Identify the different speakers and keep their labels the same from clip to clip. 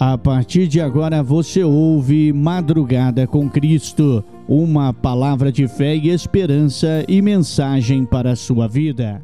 Speaker 1: A partir de agora você ouve Madrugada com Cristo, uma palavra de fé e esperança e mensagem para a sua vida.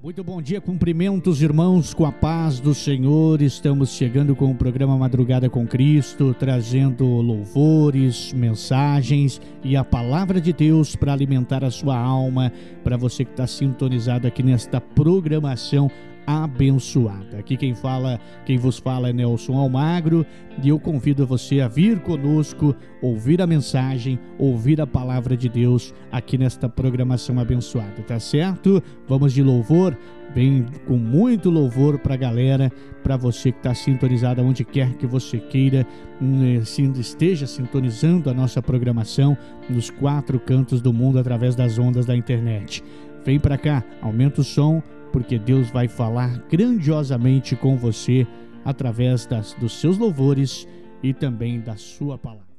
Speaker 1: Muito bom dia, cumprimentos irmãos com a paz do Senhor. Estamos chegando com o programa Madrugada com Cristo, trazendo louvores, mensagens e a palavra de Deus para alimentar a sua alma, para você que está sintonizado aqui nesta programação abençoada. Aqui quem fala, quem vos fala é Nelson Almagro e eu convido você a vir conosco, ouvir a mensagem, ouvir a palavra de Deus aqui nesta programação abençoada, tá certo? Vamos de louvor, vem com muito louvor para a galera, para você que está sintonizado onde quer que você queira, hum, esteja sintonizando a nossa programação nos quatro cantos do mundo através das ondas da internet. Vem para cá, aumenta o som porque Deus vai falar grandiosamente com você através das, dos seus louvores e também da sua palavra.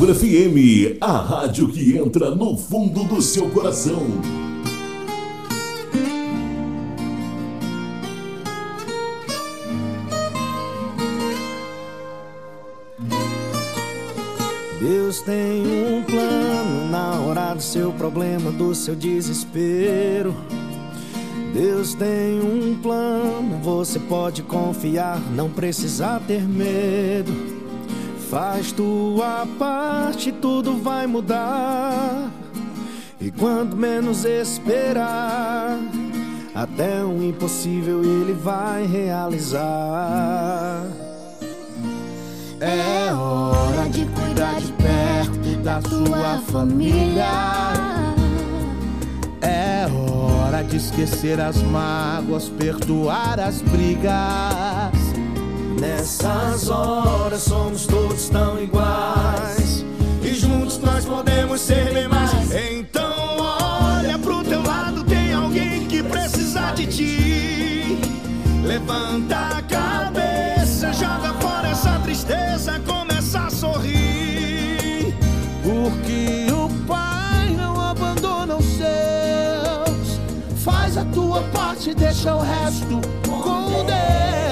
Speaker 2: Almagro FM, a rádio que entra no fundo do seu coração.
Speaker 3: Deus tem um plano na hora do seu problema, do seu desespero. Deus tem um plano, você pode confiar, não precisa ter medo. Faz tua parte, tudo vai mudar. E quando menos esperar, até o impossível ele vai realizar.
Speaker 4: É hora de cuidar de perto da tua família.
Speaker 5: É hora de esquecer as mágoas, perdoar as brigas.
Speaker 3: Nessas horas somos todos tão iguais. E juntos nós podemos ser bem mais. Então olha pro teu lado, tem alguém que precisa de ti. Levanta a cabeça, joga fora essa tristeza, começa a sorrir.
Speaker 5: Porque o Pai não abandona os seus. Faz a tua parte, deixa o resto com Deus.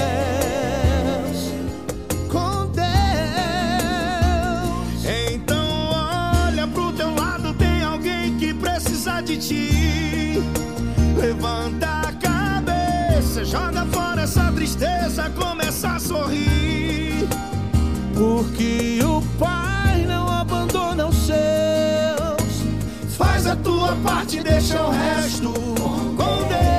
Speaker 3: Levanta a cabeça, joga fora essa tristeza, começa a sorrir.
Speaker 5: Porque o Pai não abandona os seus.
Speaker 3: Faz a tua parte, deixa o resto com Deus.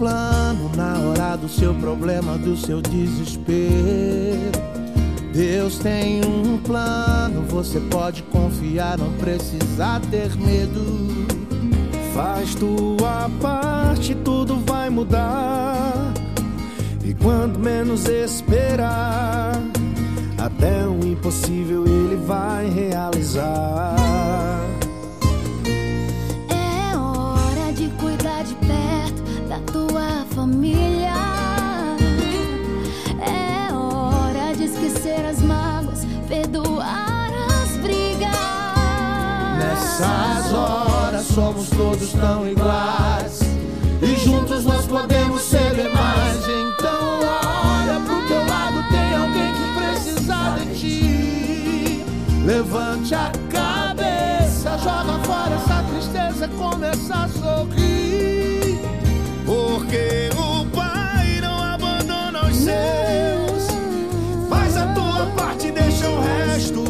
Speaker 3: Plano
Speaker 5: na hora do seu problema, do seu desespero. Deus tem um plano, você pode confiar, não precisa ter medo.
Speaker 3: Faz tua parte, tudo vai mudar. E quando menos esperar, até o impossível ele vai realizar.
Speaker 4: Família. É hora de esquecer as mágoas, perdoar as brigas.
Speaker 5: Nessas horas somos todos tão iguais. E juntos nós podemos ser bem mais. Então olha pro teu lado, tem alguém que precisa de ti. Levante a cabeça, joga fora essa tristeza, começa a sorrir.
Speaker 3: Porque o Pai não abandona os seus. Faz a tua parte, deixa o resto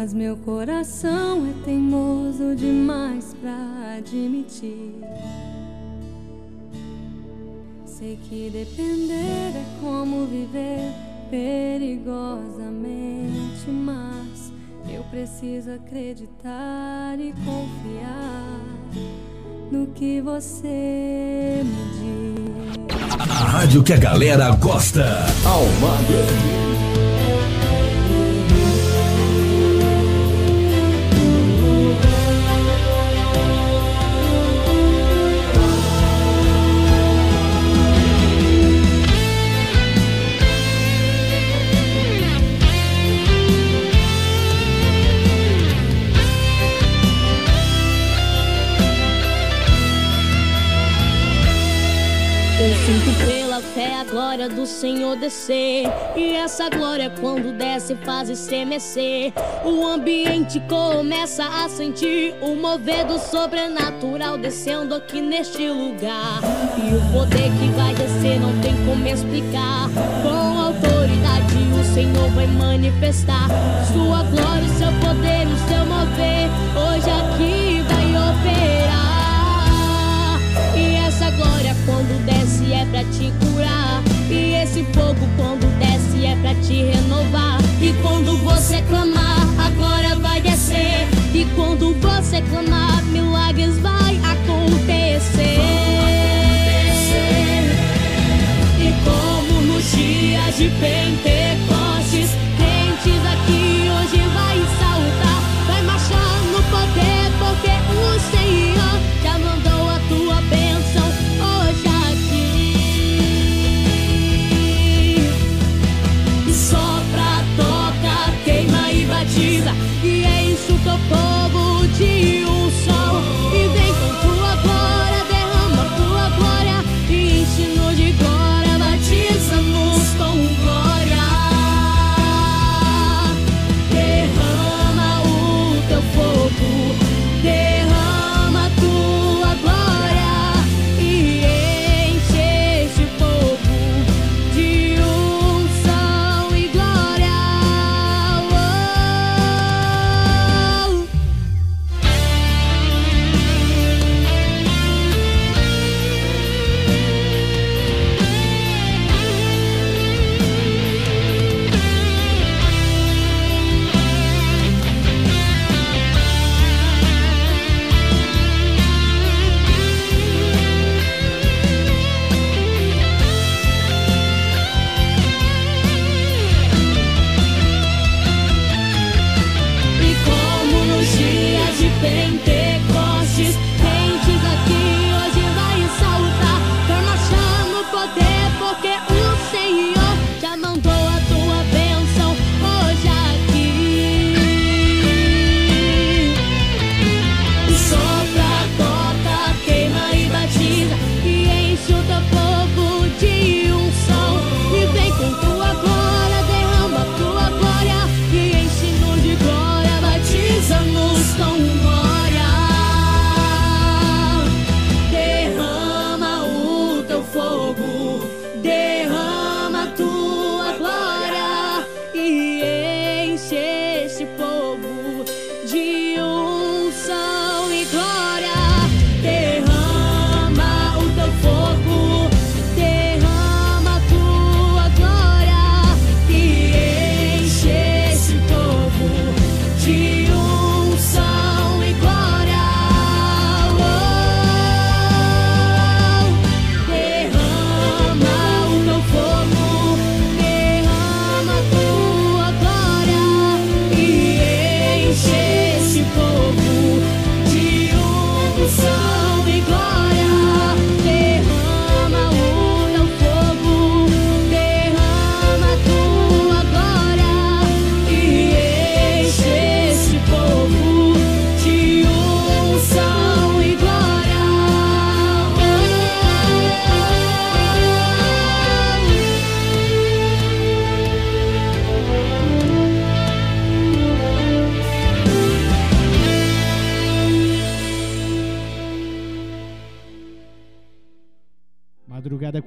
Speaker 6: Mas meu coração é teimoso demais pra admitir. Sei que depender é como viver perigosamente, mas eu preciso acreditar e confiar no que você me diz. A
Speaker 7: rádio que a galera gosta. Almagro
Speaker 8: do Senhor descer. E essa glória, quando desce, faz estremecer. O ambiente começa a sentir o mover do sobrenatural descendo aqui neste lugar. E o poder que vai descer não tem como explicar. Com autoridade, o Senhor vai manifestar sua glória, seu poder, o seu mover. Hoje aqui vai operar. E essa glória quando desce é pra te curar. E esse fogo quando desce é pra te renovar. E quando você clamar, a glória vai descer. E quando você clamar, milagres vai acontecer. E como nos dias de Pentecostes, crentes aqui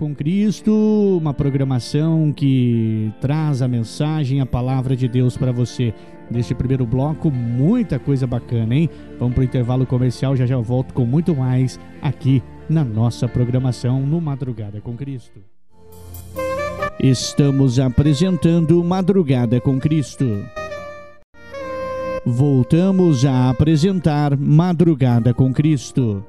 Speaker 8: com
Speaker 9: Cristo, uma programação que traz a mensagem, a palavra de Deus para você. Neste primeiro bloco, muita coisa bacana, hein? Vamos para o intervalo comercial, já já volto com muito mais aqui na nossa programação no Madrugada com Cristo. Estamos apresentando Madrugada com Cristo. Voltamos a apresentar Madrugada com Cristo.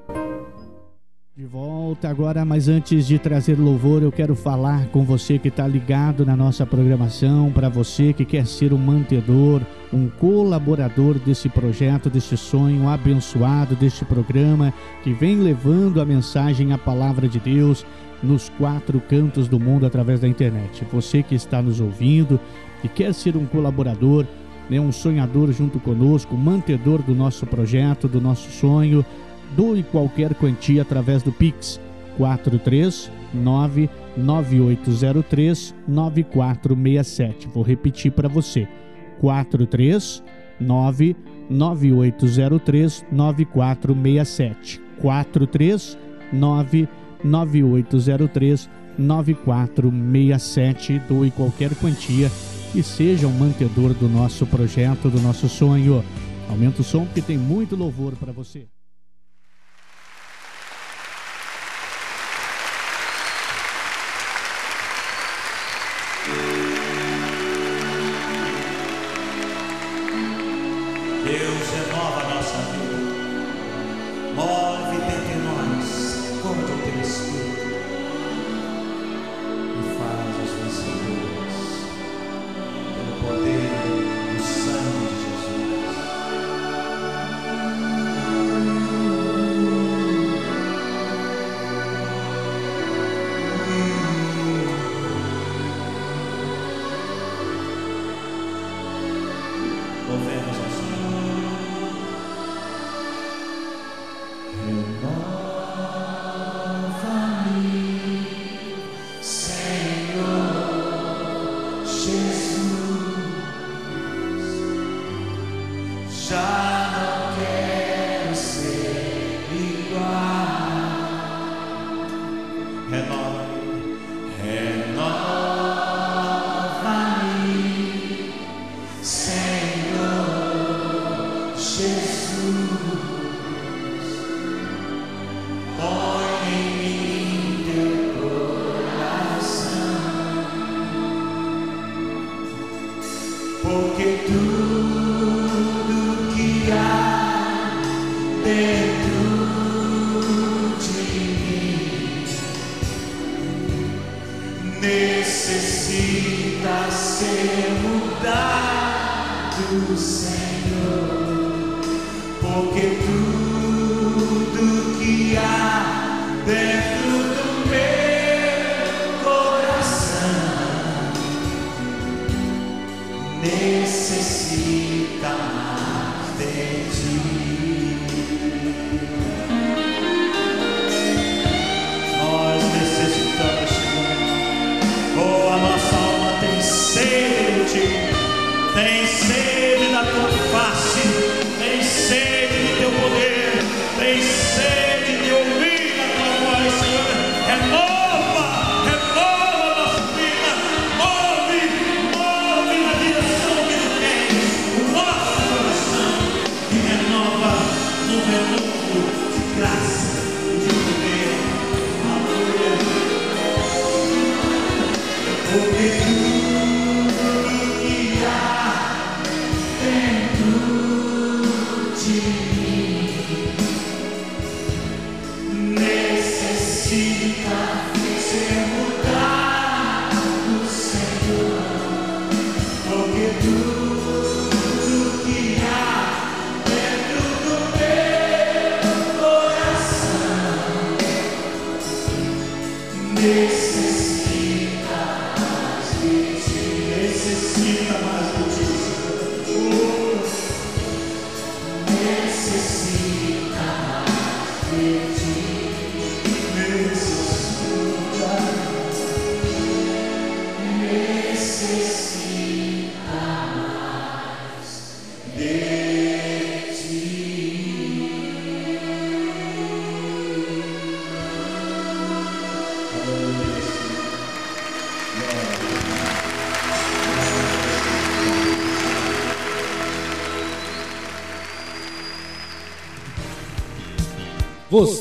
Speaker 9: De volta agora, mas antes de trazer louvor, eu quero falar com você que está ligado na nossa programação, para você que quer ser um mantedor, um colaborador desse projeto, desse sonho abençoado, deste programa que vem levando a mensagem, a palavra de Deus nos quatro cantos do mundo através da internet. Você que está nos ouvindo e quer ser um colaborador, né, um sonhador junto conosco, mantedor do nosso projeto, do nosso sonho doe qualquer quantia através do Pix 439 9803 9467. Vou repetir para você. 439 9803 9467. 439 9803 9467. Doe qualquer quantia e seja um mantedor do nosso projeto, do nosso sonho. Aumenta o som porque tem muito louvor para você.
Speaker 10: this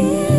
Speaker 5: dear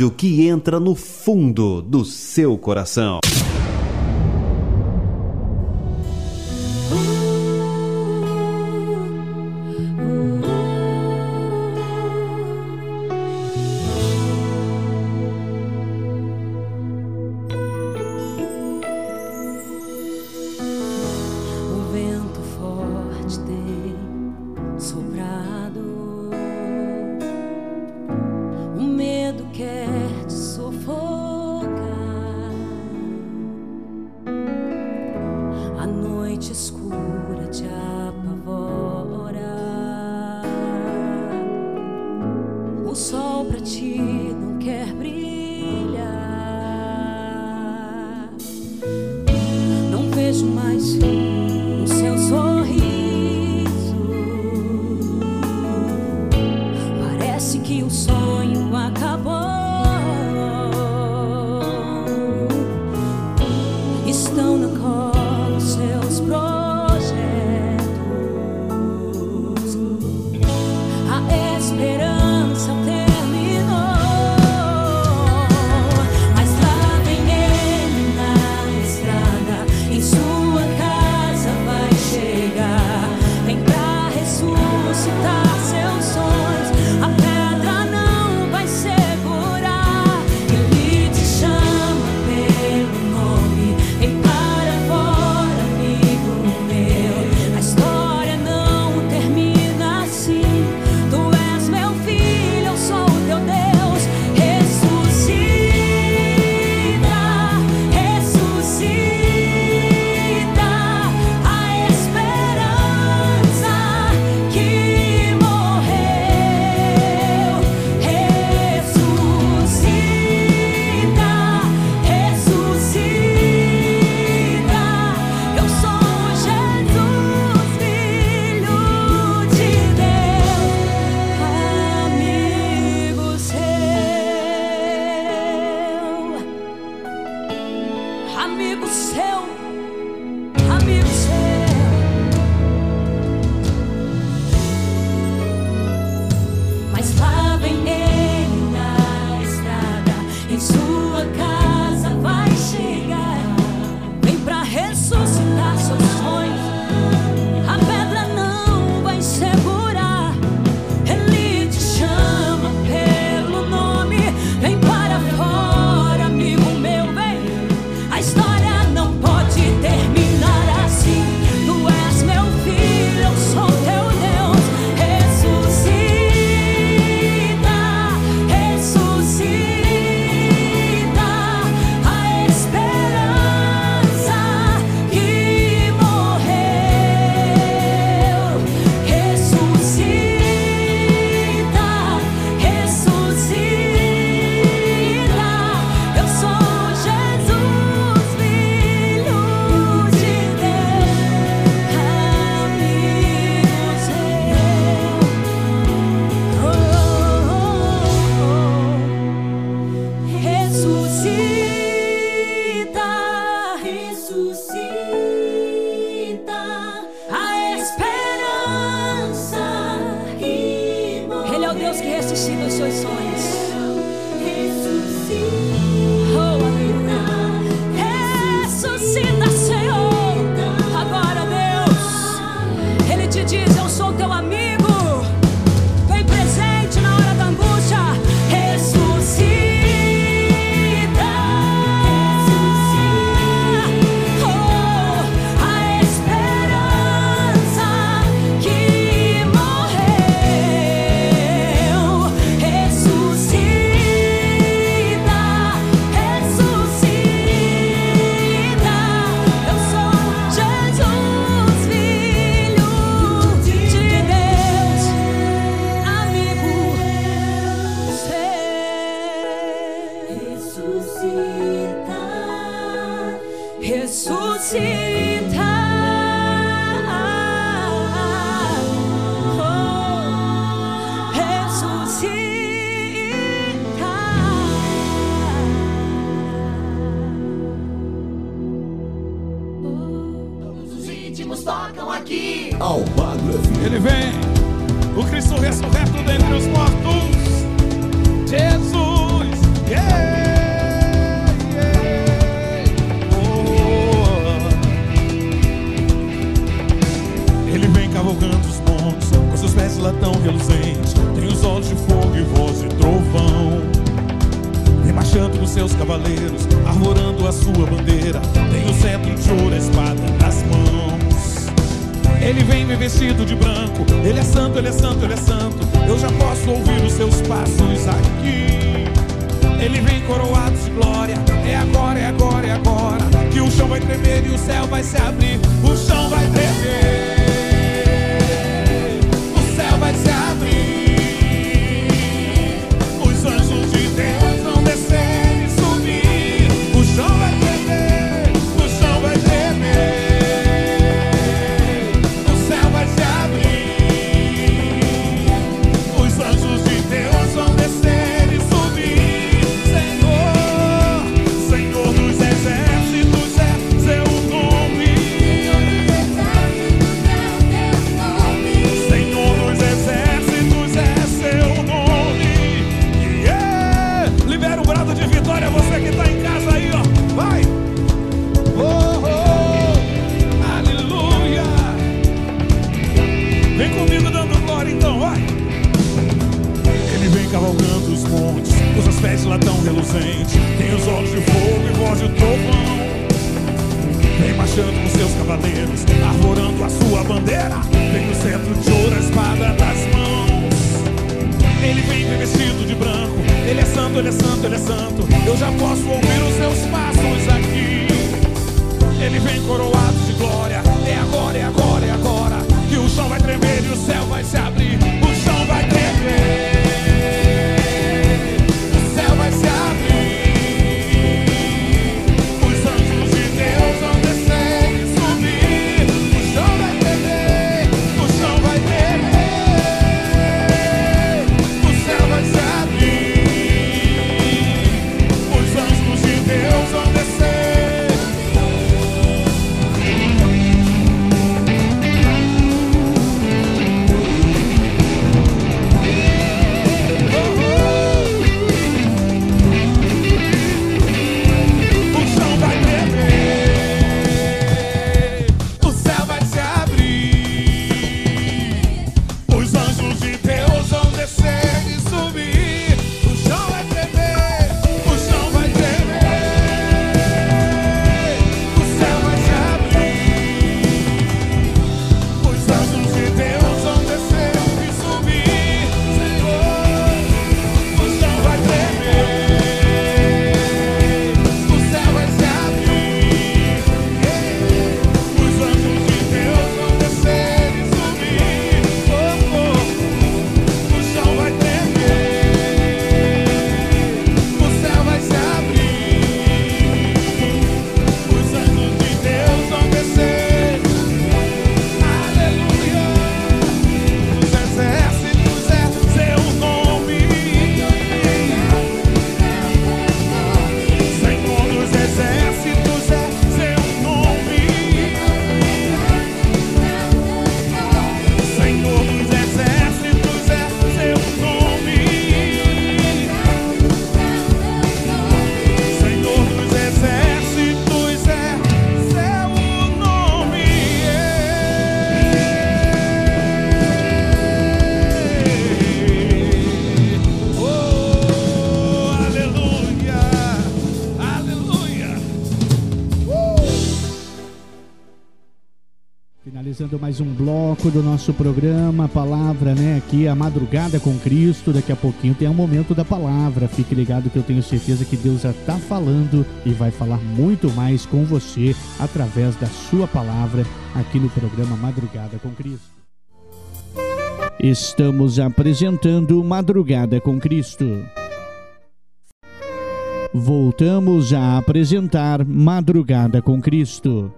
Speaker 5: rádio que entra no fundo do seu coração.
Speaker 11: Um
Speaker 1: bloco do nosso programa, palavra, né? Aqui, a madrugada com Cristo. Daqui a pouquinho tem um momento da palavra. Fique ligado que eu tenho certeza que Deus já está falando e vai falar muito mais com você através da sua palavra aqui no programa Madrugada com Cristo. Estamos apresentando Madrugada com Cristo. Voltamos a apresentar Madrugada com Cristo.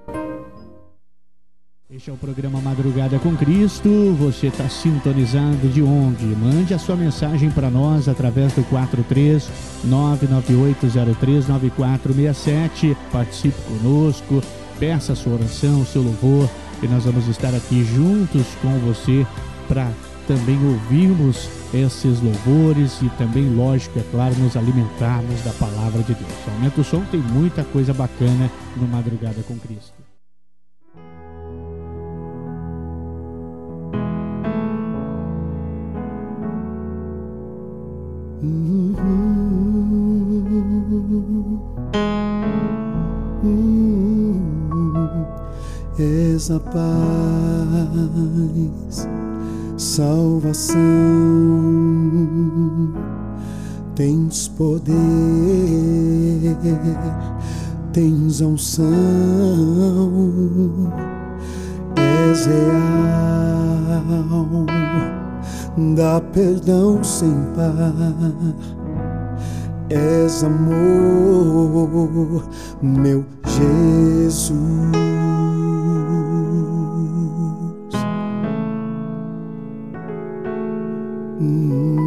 Speaker 1: Este é o programa Madrugada com Cristo. Você está sintonizado de onde? Mande a sua mensagem para nós através do 43 998039467. Participe conosco, peça a sua oração, o seu louvor, e nós vamos estar aqui juntos com você para também ouvirmos esses louvores e também, lógico, é claro, nos alimentarmos da palavra de Deus. Aumenta o som, tem muita coisa bacana no Madrugada com Cristo.
Speaker 12: És a paz, salvação, tens poder, tens unção, és real, dá perdão sem par és amor, meu Jesus. Hum.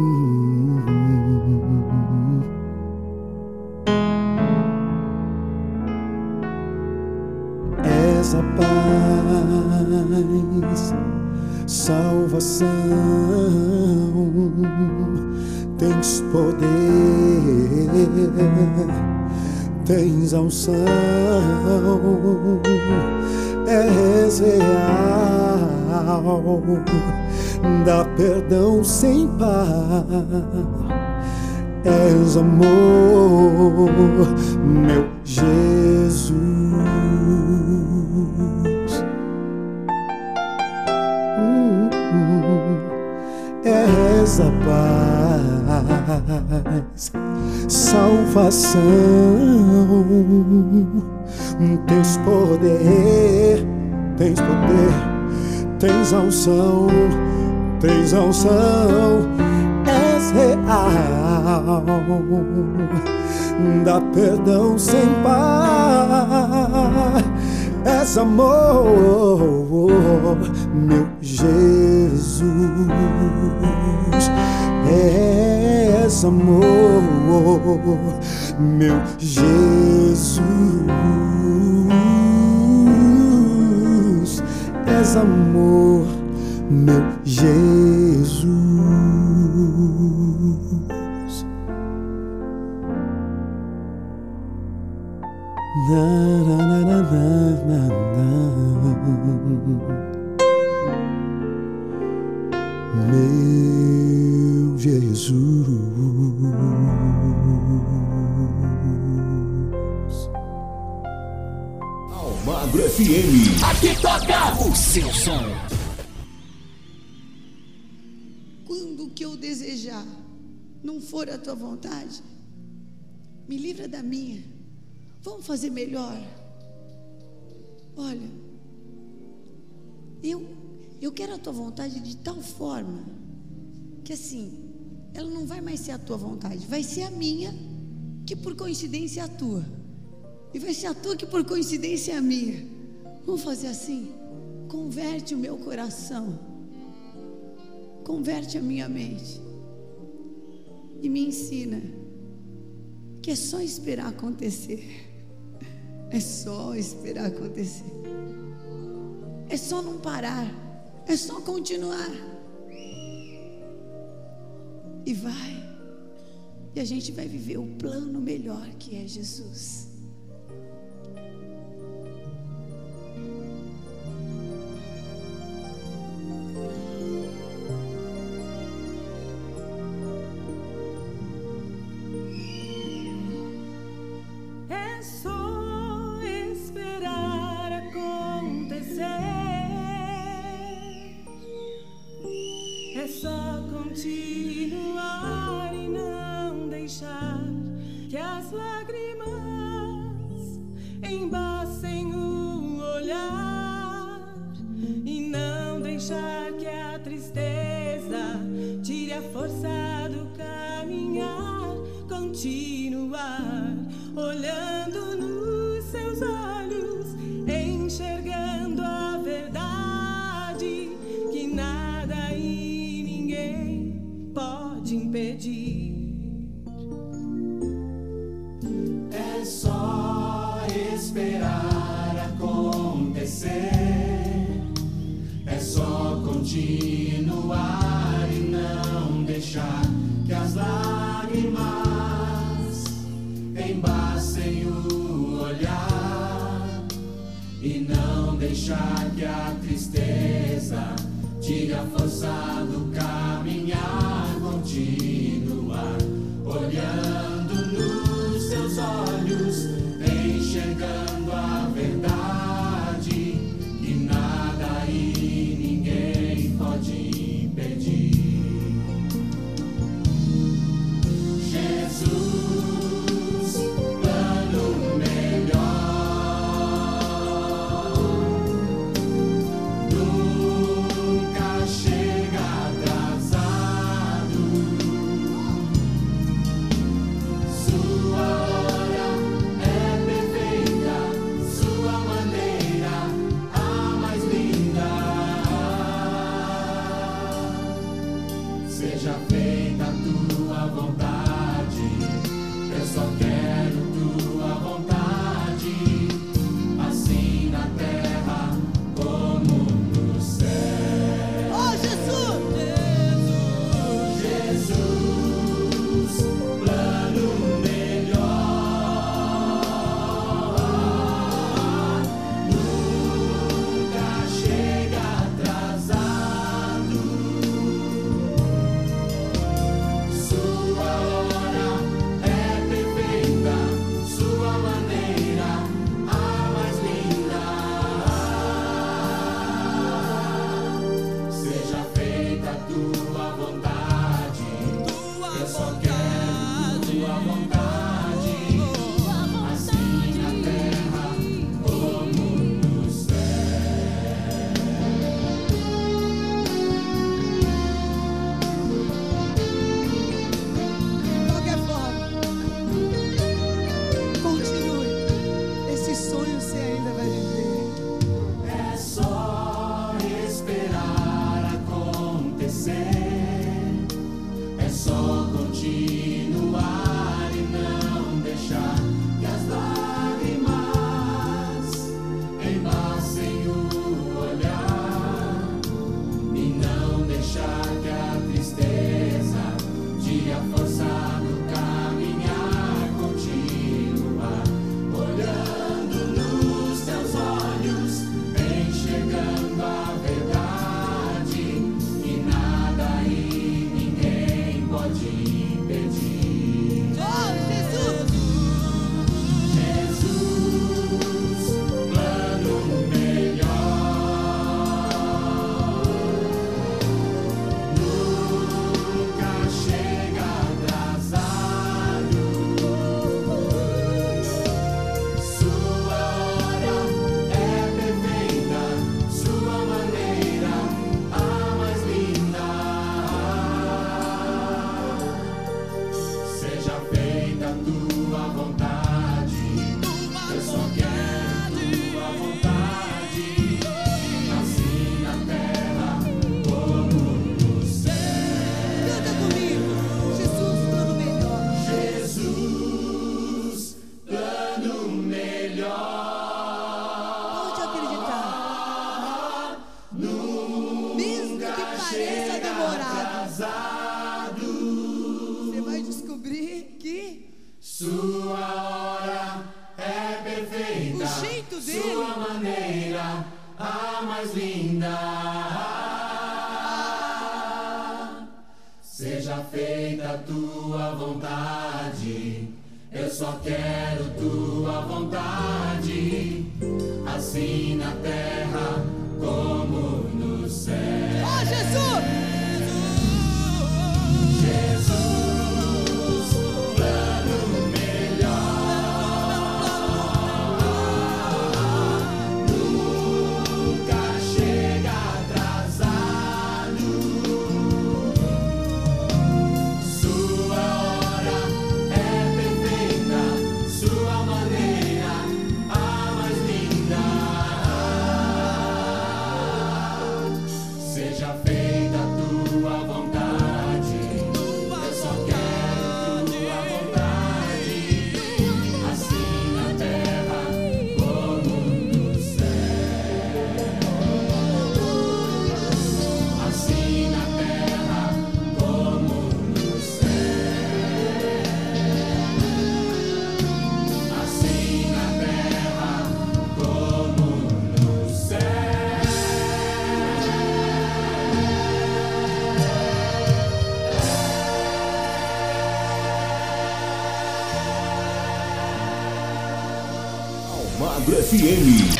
Speaker 12: És a paz, salvação, tens poder, tens unção, és real, dá perdão sem par, és amor, meu Jesus. Hum, És a paz, salvação, tens poder, tens poder, tens unção, tens unção, és real, dá perdão sem par, és amor, meu Jesus, és amor, meu Jesus, és amor, meu Jesus. Na, na, na, na, na, na. Meu Jesus.
Speaker 7: Almagro FM.
Speaker 3: Aqui toca
Speaker 7: o seu som.
Speaker 13: Quando o que eu desejar não for a tua vontade, me livra da minha. Vamos fazer melhor. Olha, eu eu quero a tua vontade de tal forma que assim, ela não vai mais ser a tua vontade, vai ser a minha, que por coincidência é a tua. E vai ser a tua que por coincidência é a minha. Vamos fazer assim? Converte o meu coração. Converte a minha mente. E me ensina que é só esperar acontecer. É só esperar acontecer. É só não parar. É só continuar. E vai. E a gente vai viver o plano melhor que é Jesus.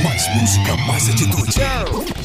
Speaker 3: Mais
Speaker 14: música, mais atitude.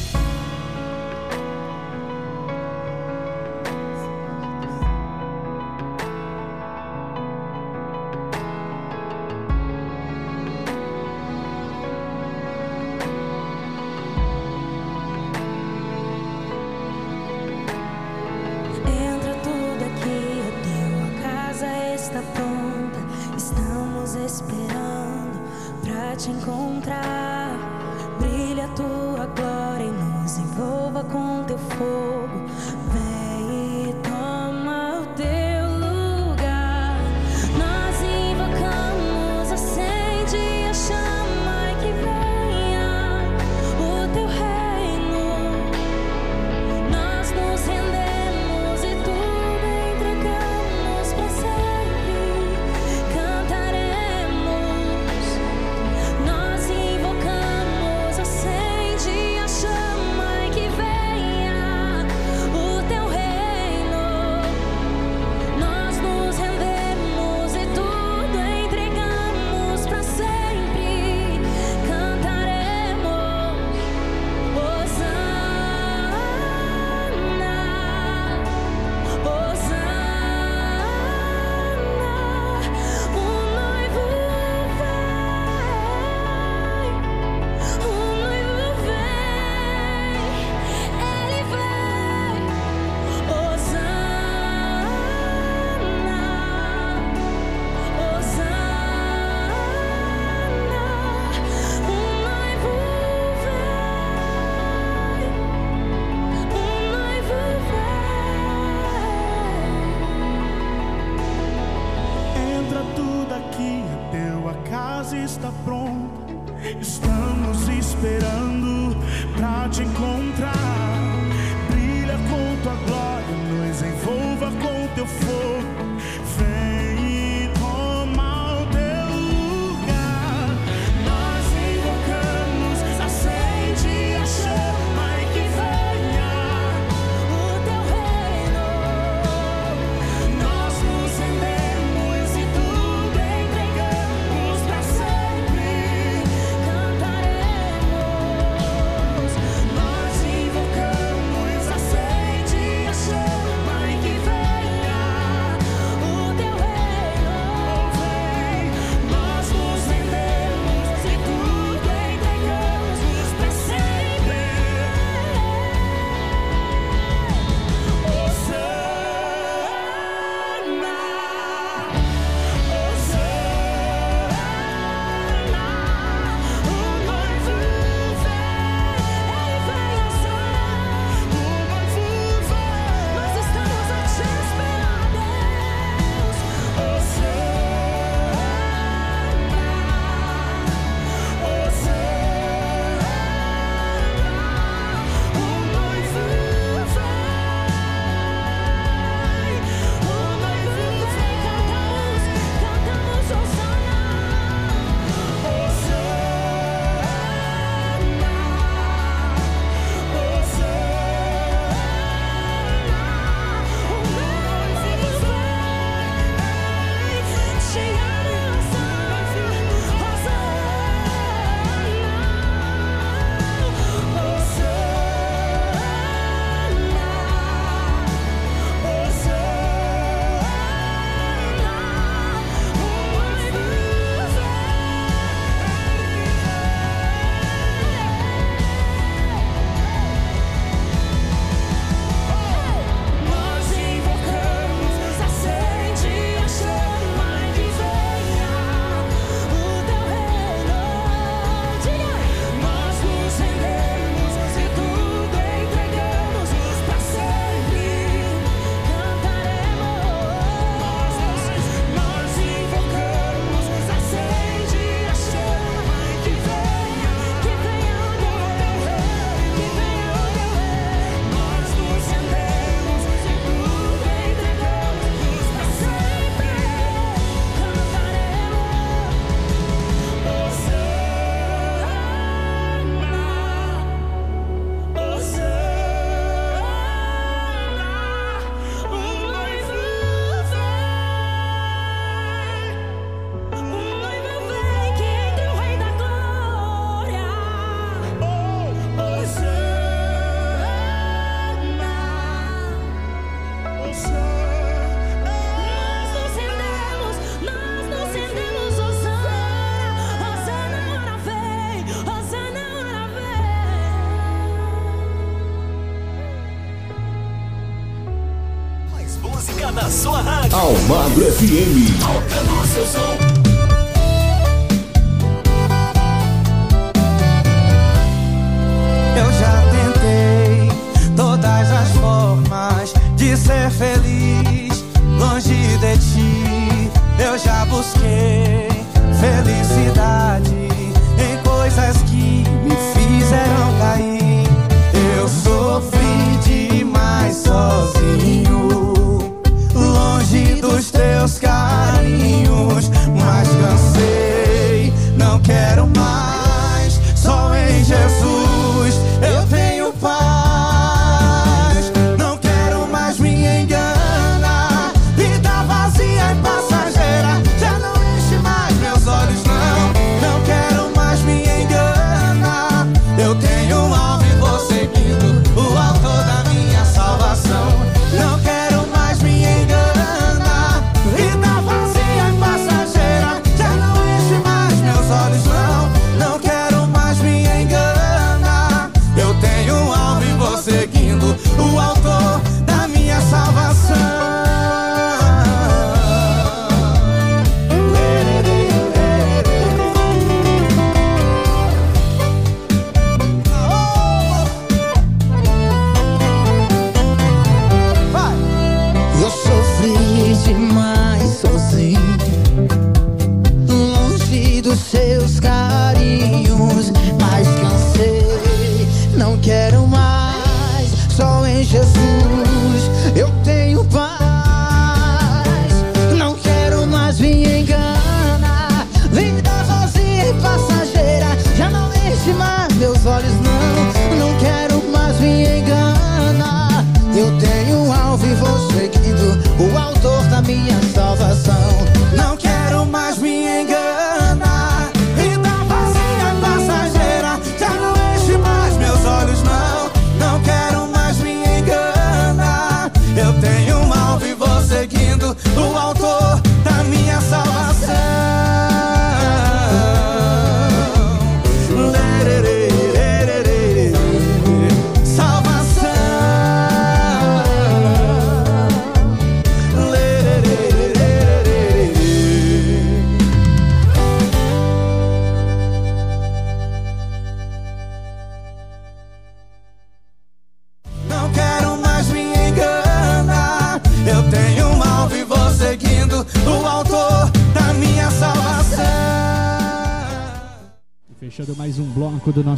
Speaker 7: FM.
Speaker 15: Toca no seu som.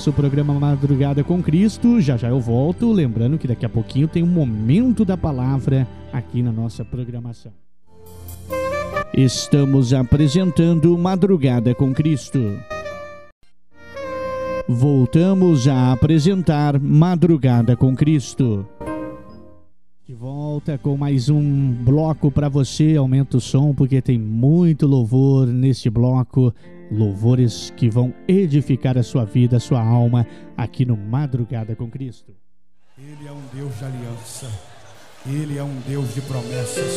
Speaker 1: Nosso programa Madrugada com Cristo. Já já eu volto. Lembrando que daqui a pouquinho tem um momento da palavra aqui na nossa programação. Estamos apresentando Madrugada com Cristo. Voltamos a apresentar Madrugada com Cristo. De volta com mais um bloco para você. Aumenta o som porque tem muito louvor neste bloco. Louvores que vão edificar a sua vida, a sua alma aqui no Madrugada com Cristo.
Speaker 11: Ele é um Deus de aliança. Ele é um Deus de promessas.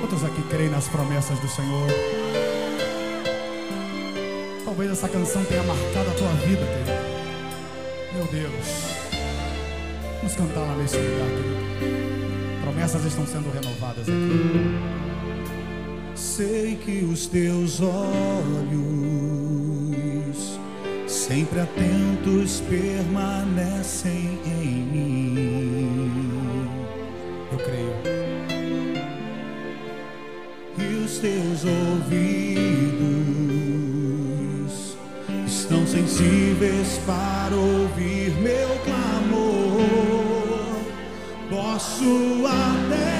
Speaker 11: Quantos aqui creem nas promessas do Senhor? Talvez essa canção tenha marcado a tua vida, querido. Meu Deus. Vamos cantar lá nesse lugar, querido. Promessas estão sendo renovadas aqui. Sei que os teus olhos, sempre atentos, permanecem em mim. Eu creio. E os teus ouvidos estão sensíveis para ouvir meu clamor. Posso até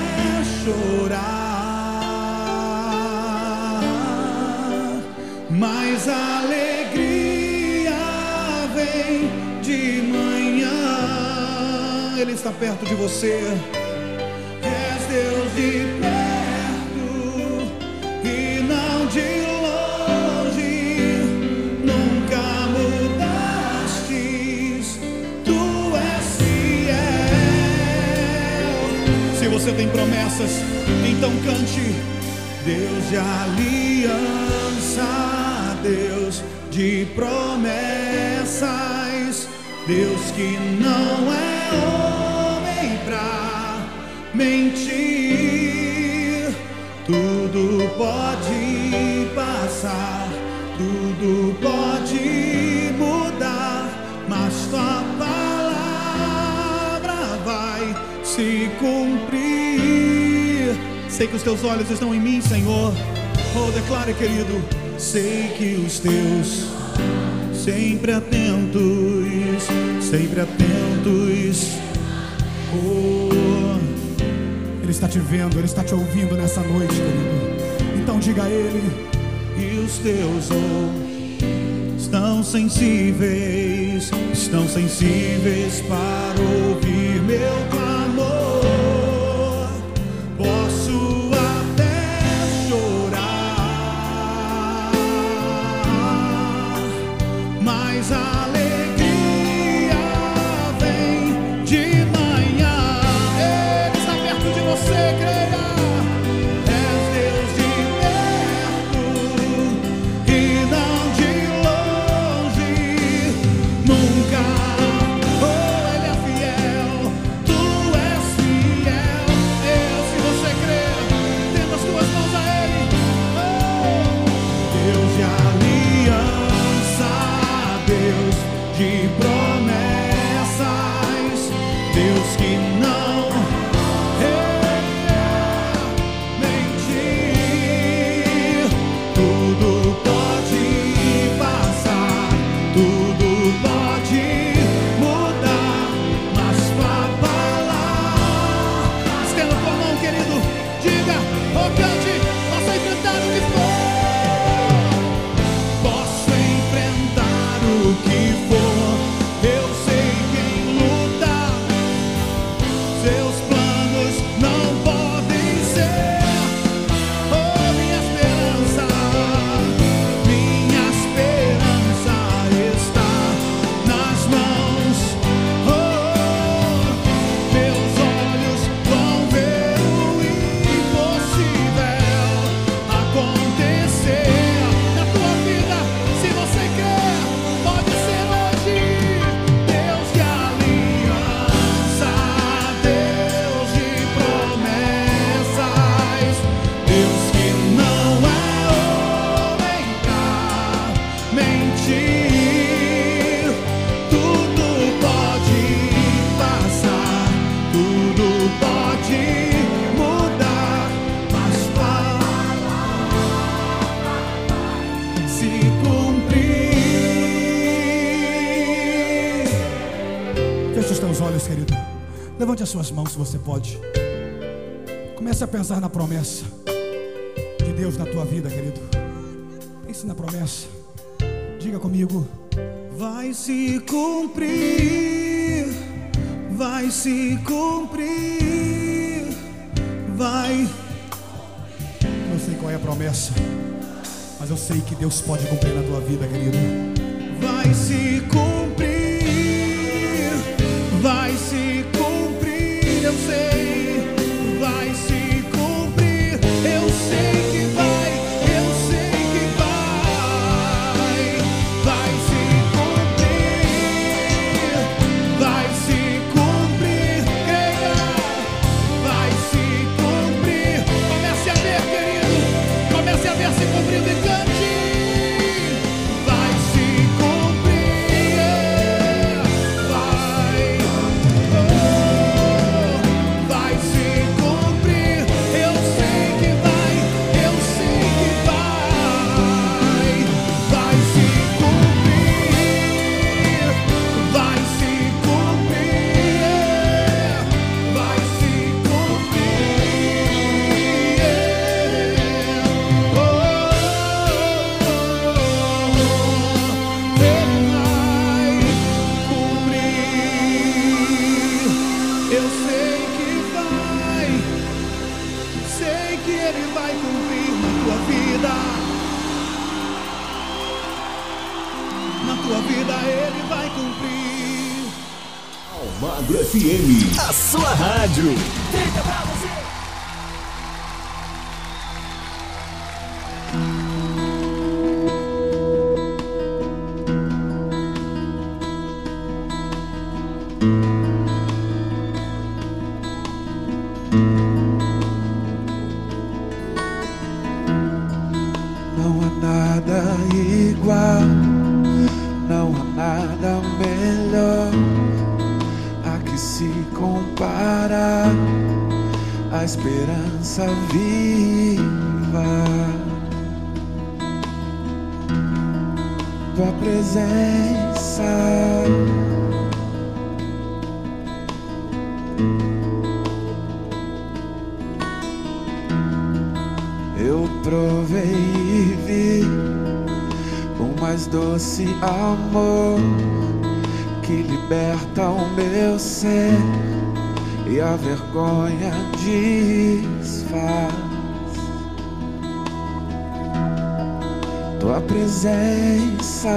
Speaker 11: chorar, mas a alegria vem de manhã. Ele está perto de você. És Deus de perto e não de longe. Nunca mudastes, tu és fiel. Se você tem promessas, então cante. Deus de aliança, Deus de promessas, Deus que não é homem pra mentir.
Speaker 16: pode passar, tudo pode mudar, mas tua palavra vai se cumprir. Sei que os teus olhos estão em mim, Senhor. Oh, declare, querido, sei que os teus sempre atentos, sempre atentos. Oh, Ele está te vendo, Ele está te ouvindo nessa noite, querido. Então diga a Ele, e os teus ouvidos estão sensíveis, estão sensíveis para ouvir meu clamor. Suas mãos se você pode. Comece a pensar na promessa de Deus na tua vida, querido. Pense na promessa. Diga comigo. Vai se cumprir. Vai se cumprir. Vai. Não sei qual é a promessa, mas eu sei que Deus pode cumprir na tua vida, querido. Vai se cumprir.
Speaker 12: Vergonha desfaz. Tua presença,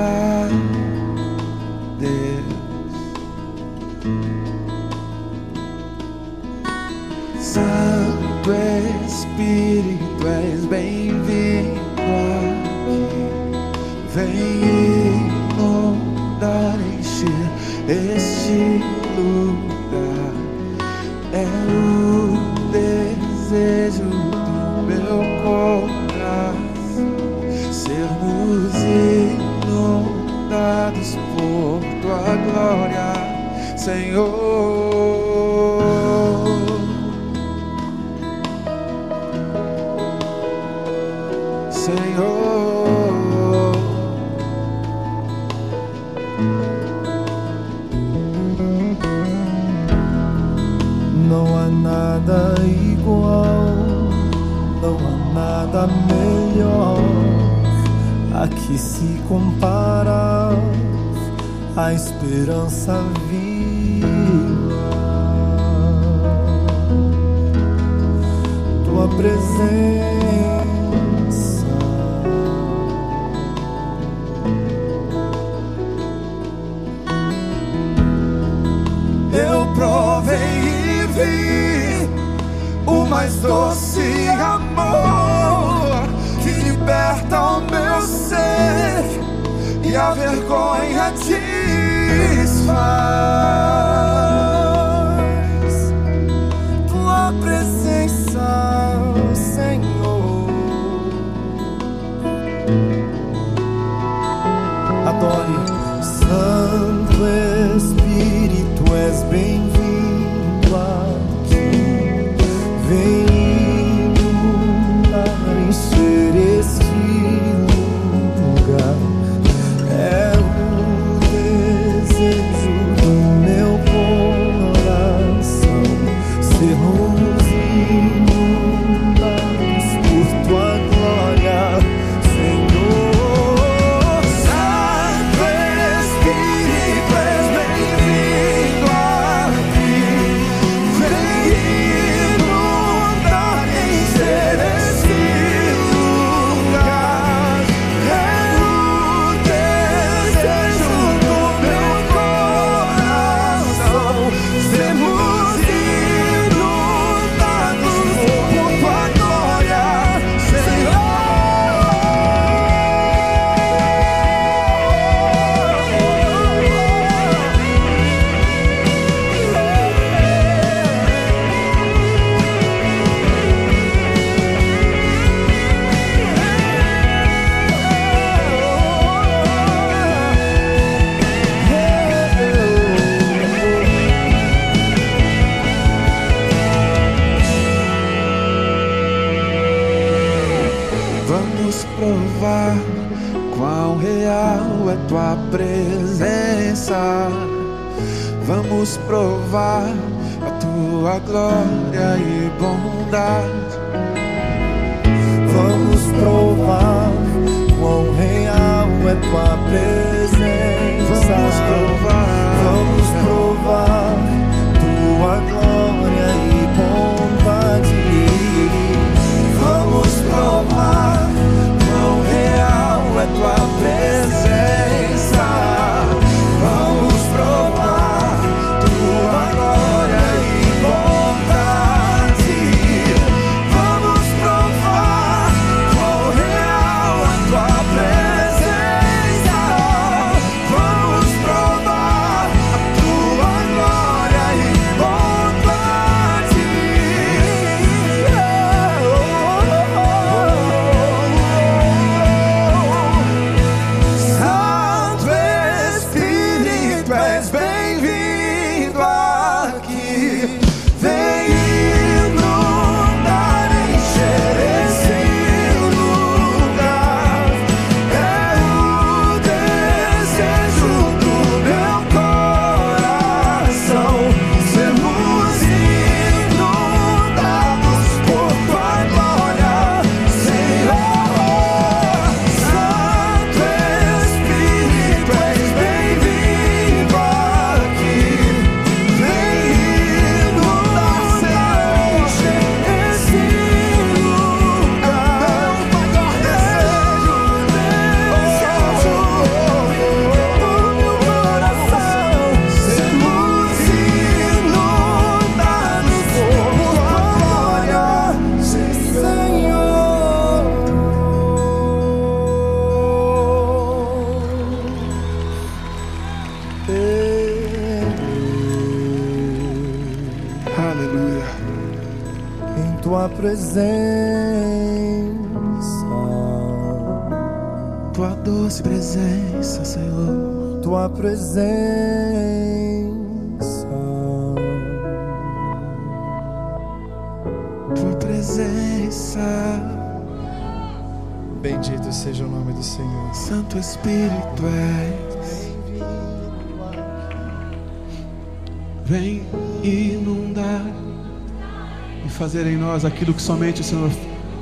Speaker 17: aquilo que somente o Senhor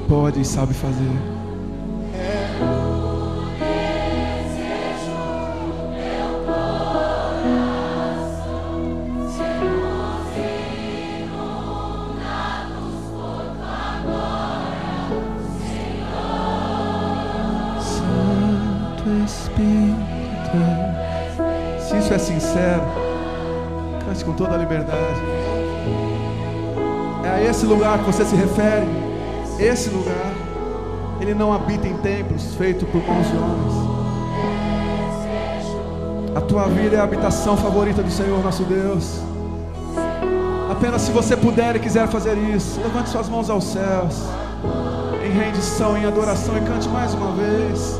Speaker 17: pode e sabe fazer. Espírito. Se isso é sincero, cante com toda a liberdade. É a esse lugar que você se refere. Esse lugar. Ele não habita em templos feitos por mãos de homens. A tua vida é a habitação favorita do Senhor nosso Deus. Apenas se você puder e quiser fazer isso, levante suas mãos aos céus. Em rendição, em adoração e cante mais uma vez.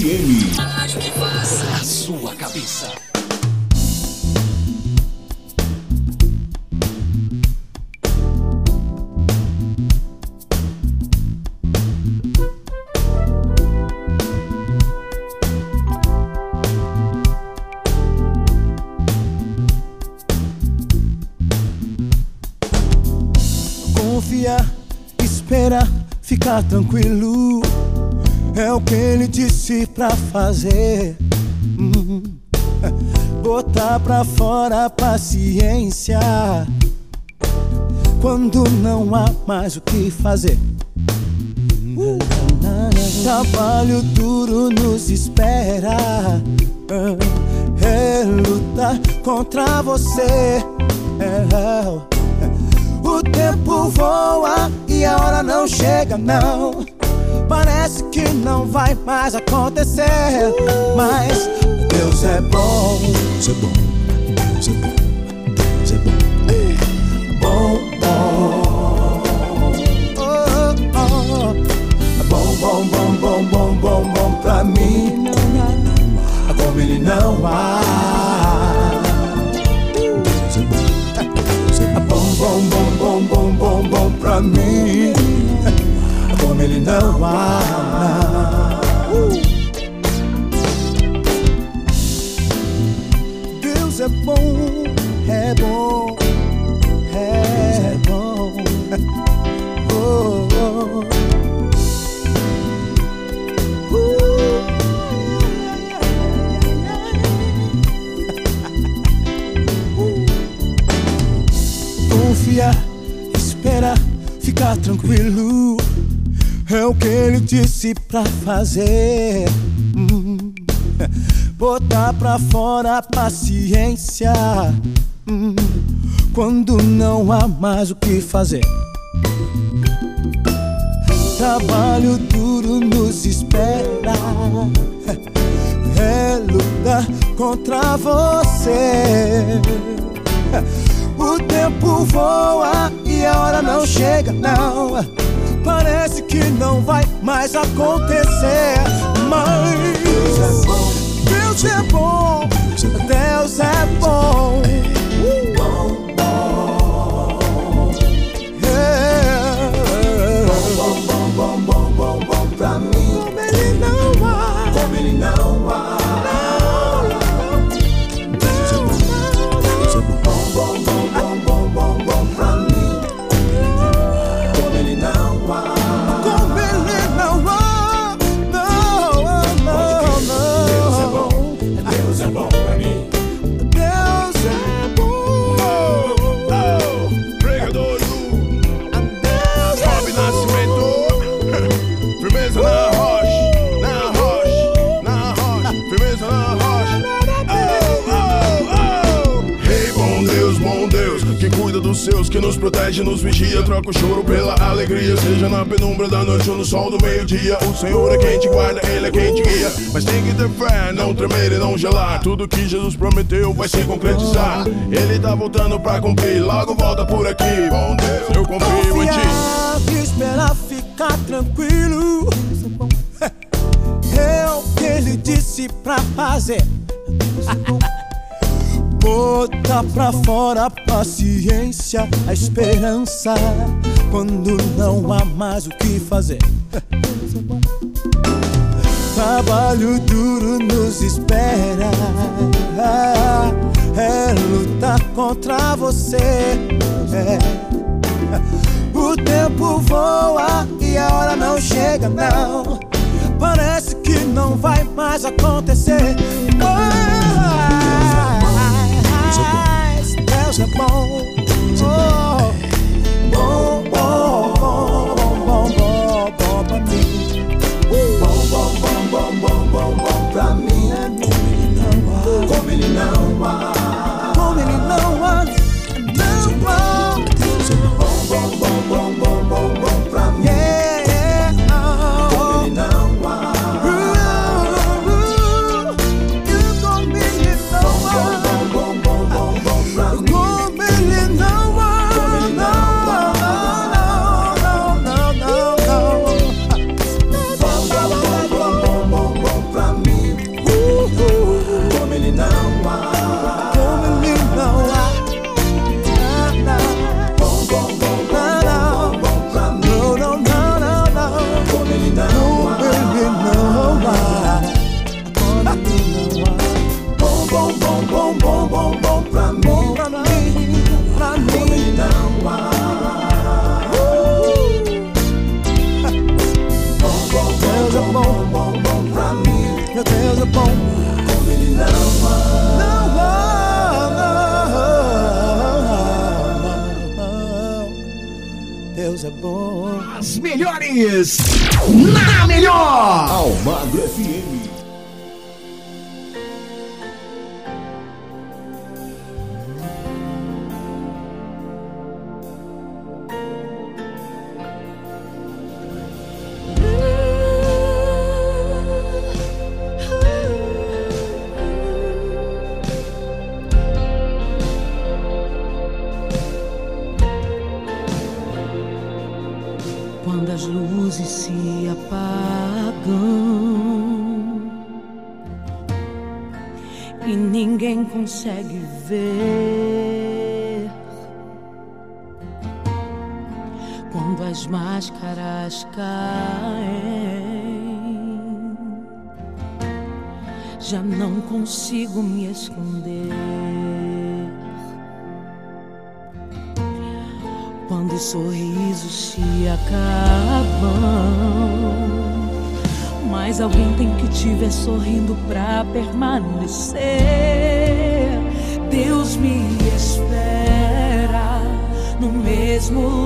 Speaker 7: FM.
Speaker 15: Rádio que faz a sua cabeça.
Speaker 12: Pra fazer. Hum. Botar pra fora a paciência. Quando não há mais o que fazer. Trabalho duro nos espera. É lutar contra você. É, o tempo voa e a hora não chega, não. Parece que não vai mais acontecer. Mas Deus é bom. Deus é bom. Pra fazer. Hum. Botar pra fora a paciência. Hum. Quando não há mais o que fazer. Trabalho duro nos espera. É lutar contra você. O tempo voa e a hora não chega, não. Parece que não vai mais acontecer. Mas Deus é bom, Deus é bom, Deus é bom.
Speaker 18: Nos vigia. Troca o choro pela alegria, seja na penumbra da noite ou no sol do meio-dia. O Senhor é quem te guarda, Ele é quem te guia. Mas tem que ter fé, não tremer e não gelar. Tudo que Jesus prometeu vai se concretizar. Ele tá voltando pra cumprir, logo volta por aqui. Bom Deus, eu confio em ti.
Speaker 12: Espera ficar tranquilo. É o que ele disse pra fazer. Bota pra fora a paciência, a esperança. Quando não há mais o que fazer. Trabalho duro nos espera. É lutar contra você. É. O tempo voa e a hora não chega, não. Parece que não vai mais acontecer. Mas Deus é bom. Oh, bom, bom, bom,
Speaker 19: melhores na melhor. Almagro
Speaker 20: tem que te ver sorrindo pra permanecer. Deus me espera no mesmo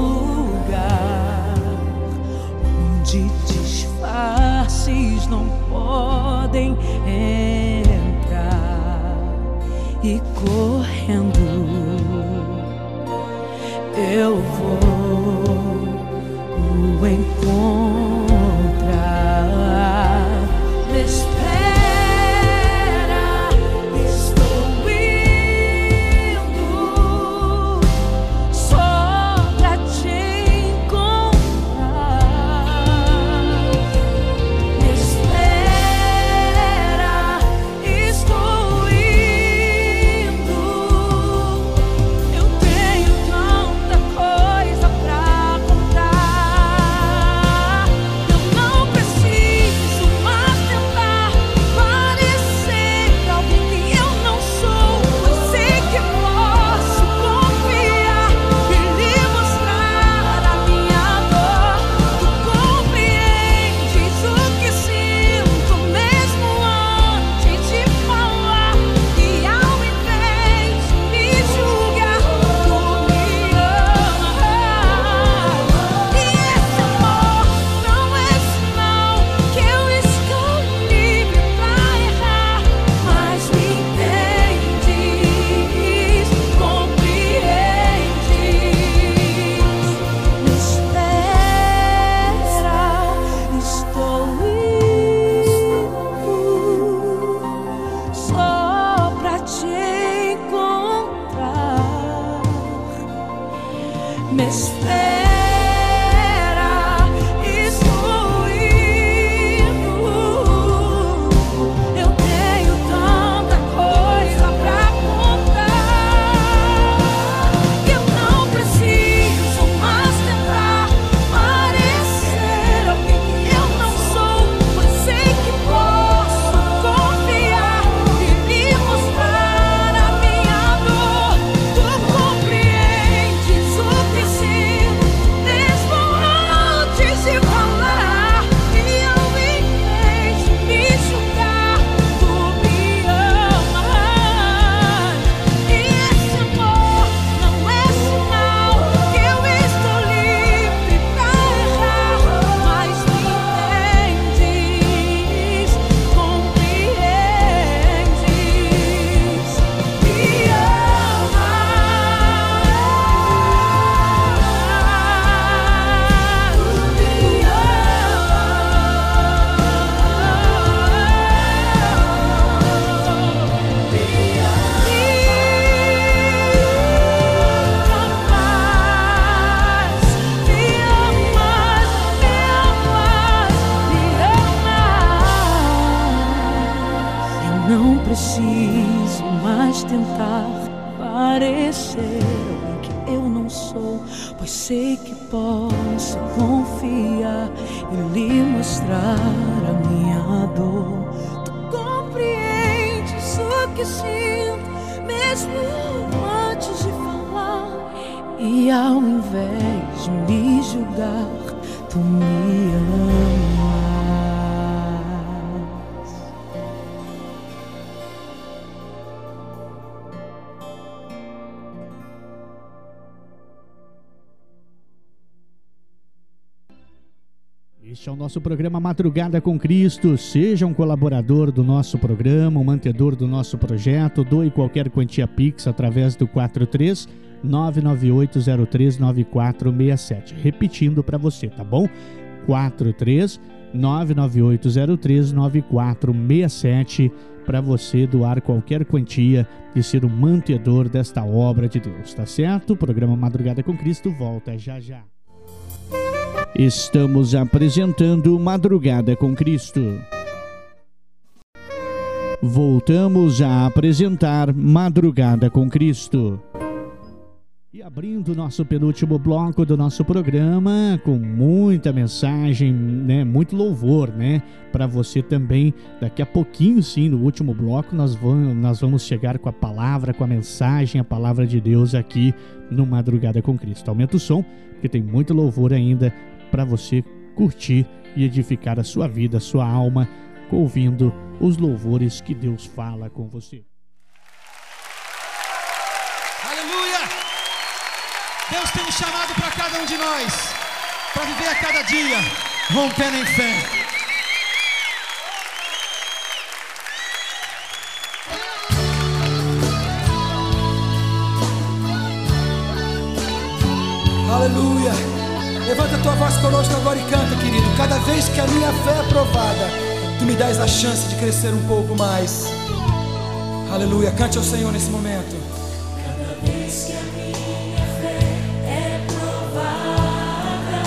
Speaker 1: nosso programa Madrugada com Cristo. Seja um colaborador do nosso programa, um mantedor do nosso projeto. Doe qualquer quantia Pix através do 43 998039467. Repetindo para você, tá bom? 43 998039467 para você doar qualquer quantia e ser um mantedor desta obra de Deus, tá certo? O programa Madrugada com Cristo volta já já. Estamos apresentando Madrugada com Cristo. Voltamos a apresentar Madrugada com Cristo. E abrindo nosso penúltimo bloco do nosso programa, com muita mensagem, né, muito louvor, né, para você também. Daqui a pouquinho, sim, no último bloco, nós vamos, nós vamos chegar com a palavra, com a mensagem, a palavra de Deus aqui no Madrugada com Cristo. Aumenta o som, porque tem muito louvor ainda para você curtir e edificar a sua vida, a sua alma, ouvindo os louvores que Deus fala com você.
Speaker 21: Aleluia! Deus tem um chamado para cada um de nós, para viver a cada dia, rompendo em fé.
Speaker 22: Aleluia. Levanta a tua voz conosco agora e canta, querido. Cada vez que a minha fé é provada, tu me dás a chance de crescer um pouco mais. Aleluia. Cante ao Senhor nesse momento.
Speaker 6: Cada vez que a minha fé é provada,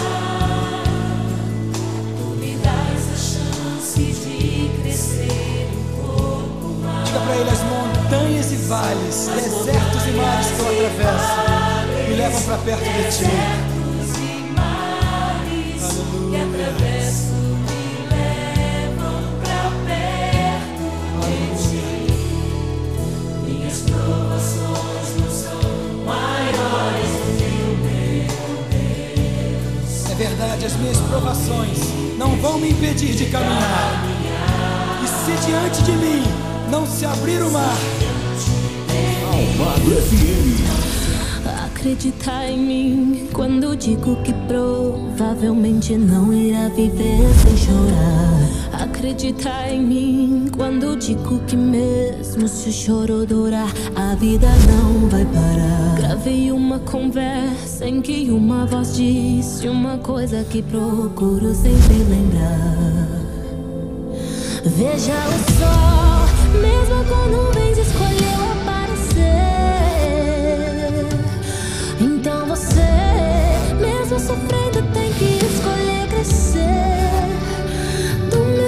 Speaker 6: tu me dás a chance de crescer um pouco mais.
Speaker 22: Diga para ele as montanhas e vales, desertos e mares que eu atravesso, me levam para perto de ti. As minhas provações não vão me impedir de caminhar. E se diante de mim não se abrir o mar,
Speaker 7: Almagro FM.
Speaker 8: Acreditar em mim quando digo que provavelmente não irá viver sem chorar. Acreditar em mim quando digo que mesmo se o choro durar, a vida não vai parar. Gravei uma conversa em que uma voz disse uma coisa que procuro sempre lembrar. Veja o sol, mesmo com nuvens escolheu aparecer. Então você, mesmo sofrendo, tem que escolher crescer.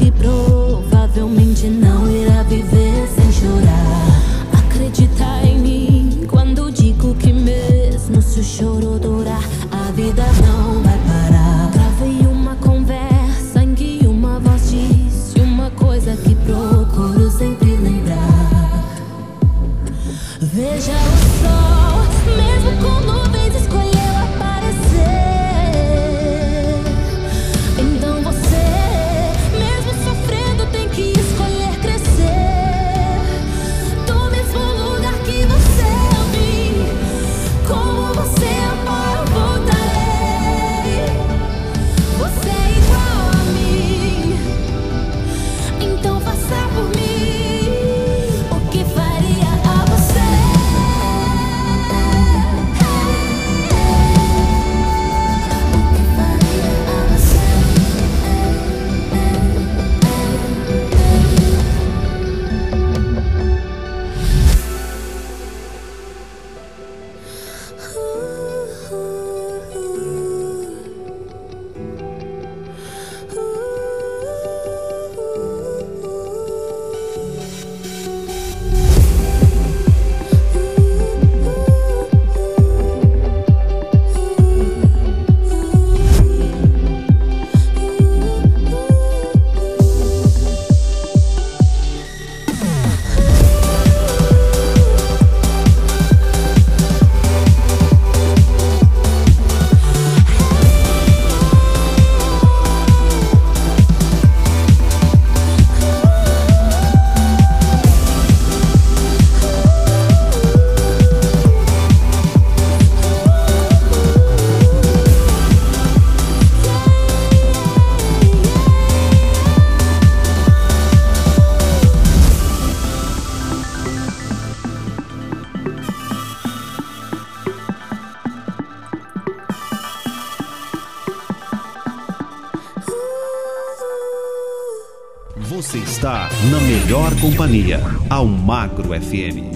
Speaker 8: que provavelmente não
Speaker 20: Almagro FM.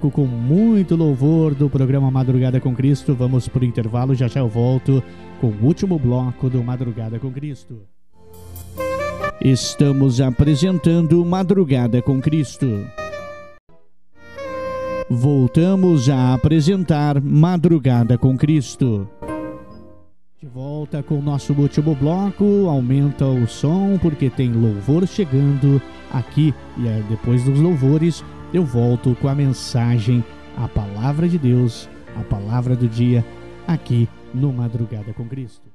Speaker 1: bloco com muito louvor do programa Madrugada com Cristo. Vamos para o intervalo, já já eu volto com o último bloco do Madrugada com Cristo. Estamos apresentando Madrugada com Cristo. Voltamos a apresentar Madrugada com Cristo.
Speaker 20: De volta com o nosso último bloco, aumenta o som porque tem louvor chegando aqui e é depois dos louvores eu volto com a mensagem, a palavra de Deus, a palavra do dia, aqui no Madrugada com Cristo.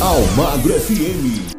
Speaker 2: Almagro FM.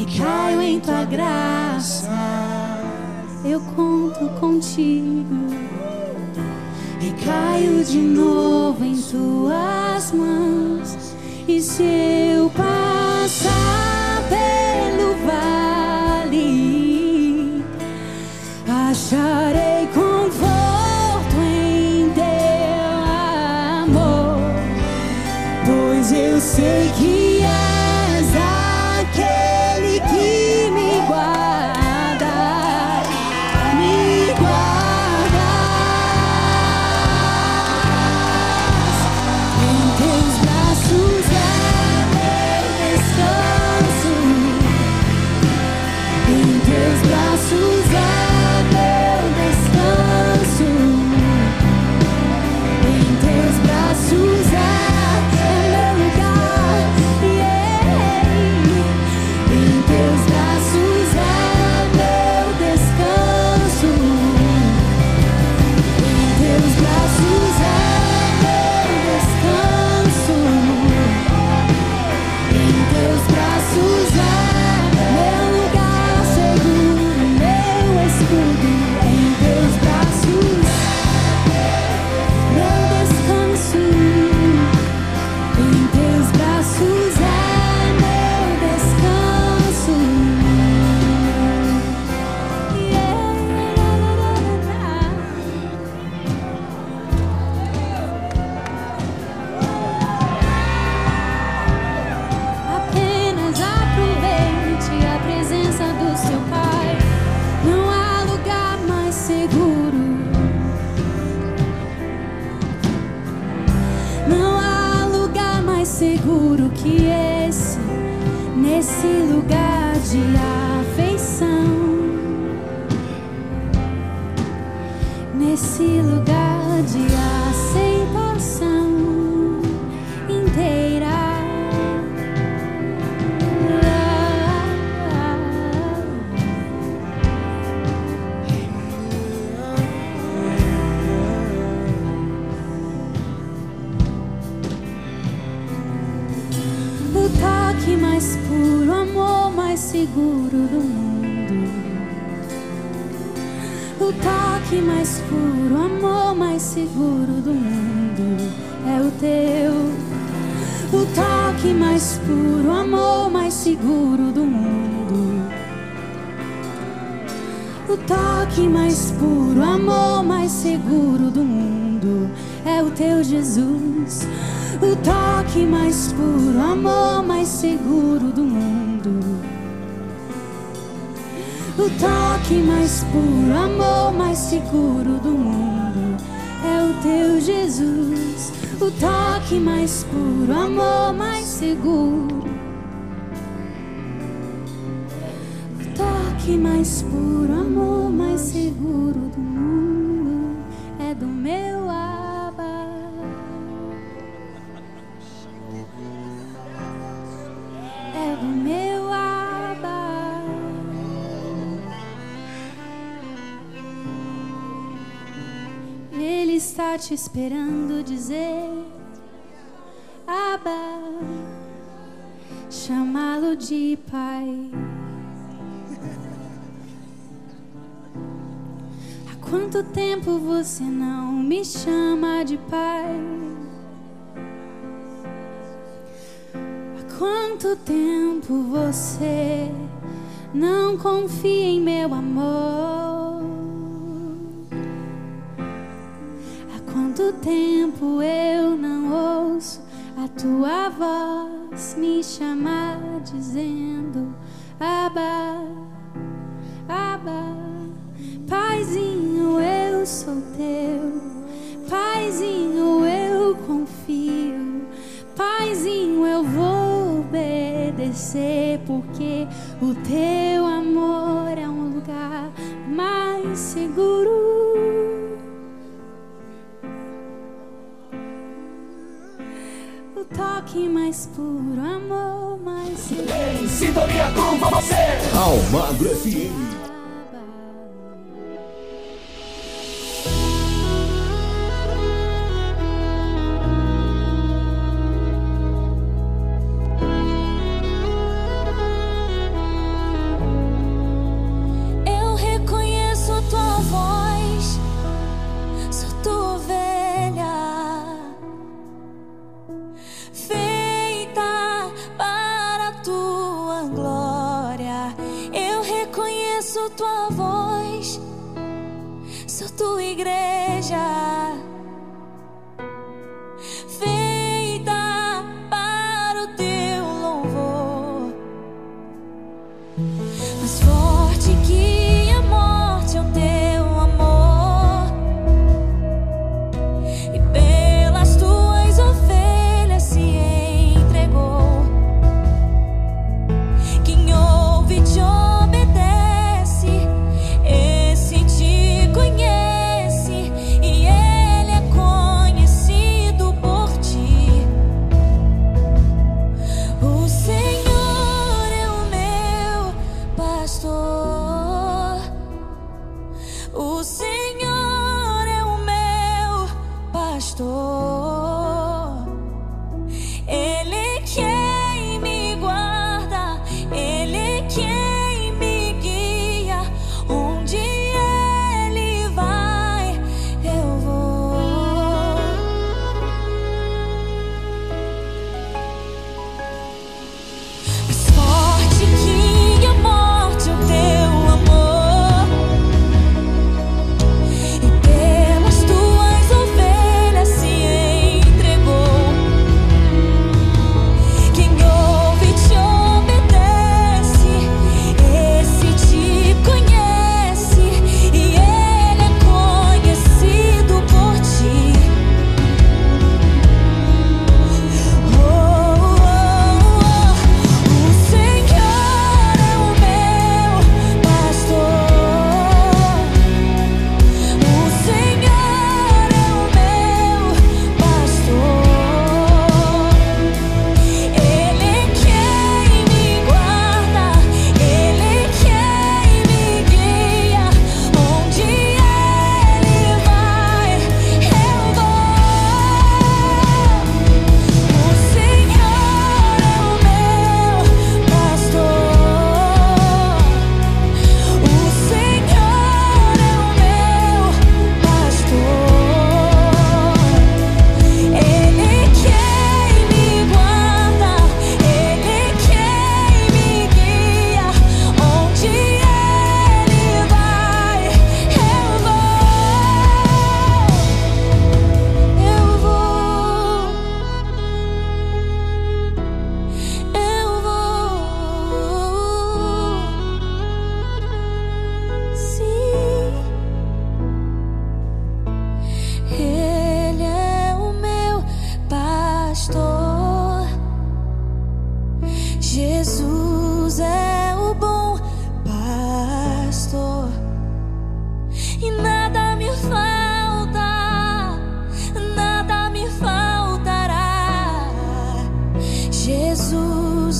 Speaker 2: Recaio em tua graça. Eu conto contigo. Recaio de novo em tuas mãos. E se eu passar pelo vale, acharei seguro do mundo. O toque mais puro, amor mais seguro do mundo é o teu. O toque mais puro, amor mais seguro do mundo. O toque mais puro, amor mais seguro do mundo é o teu Jesus. O toque mais puro, amor mais seguro O toque mais puro, amor mais seguro do mundo é o teu Jesus. O toque mais puro, amor mais seguro. O toque mais puro, esperando dizer Abba, chamá-lo de pai. Há quanto tempo você não me chama de pai? Há quanto tempo você não confia em meu amor? Muito tempo eu não ouço a tua voz me chamar dizendo Abba, Abba, Paizinho, eu sou teu, Paizinho, eu confio, Paizinho, eu vou obedecer, porque o teu toque mais puro, amor mais.
Speaker 7: Em sintonia com você. Almagro FM.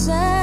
Speaker 23: sad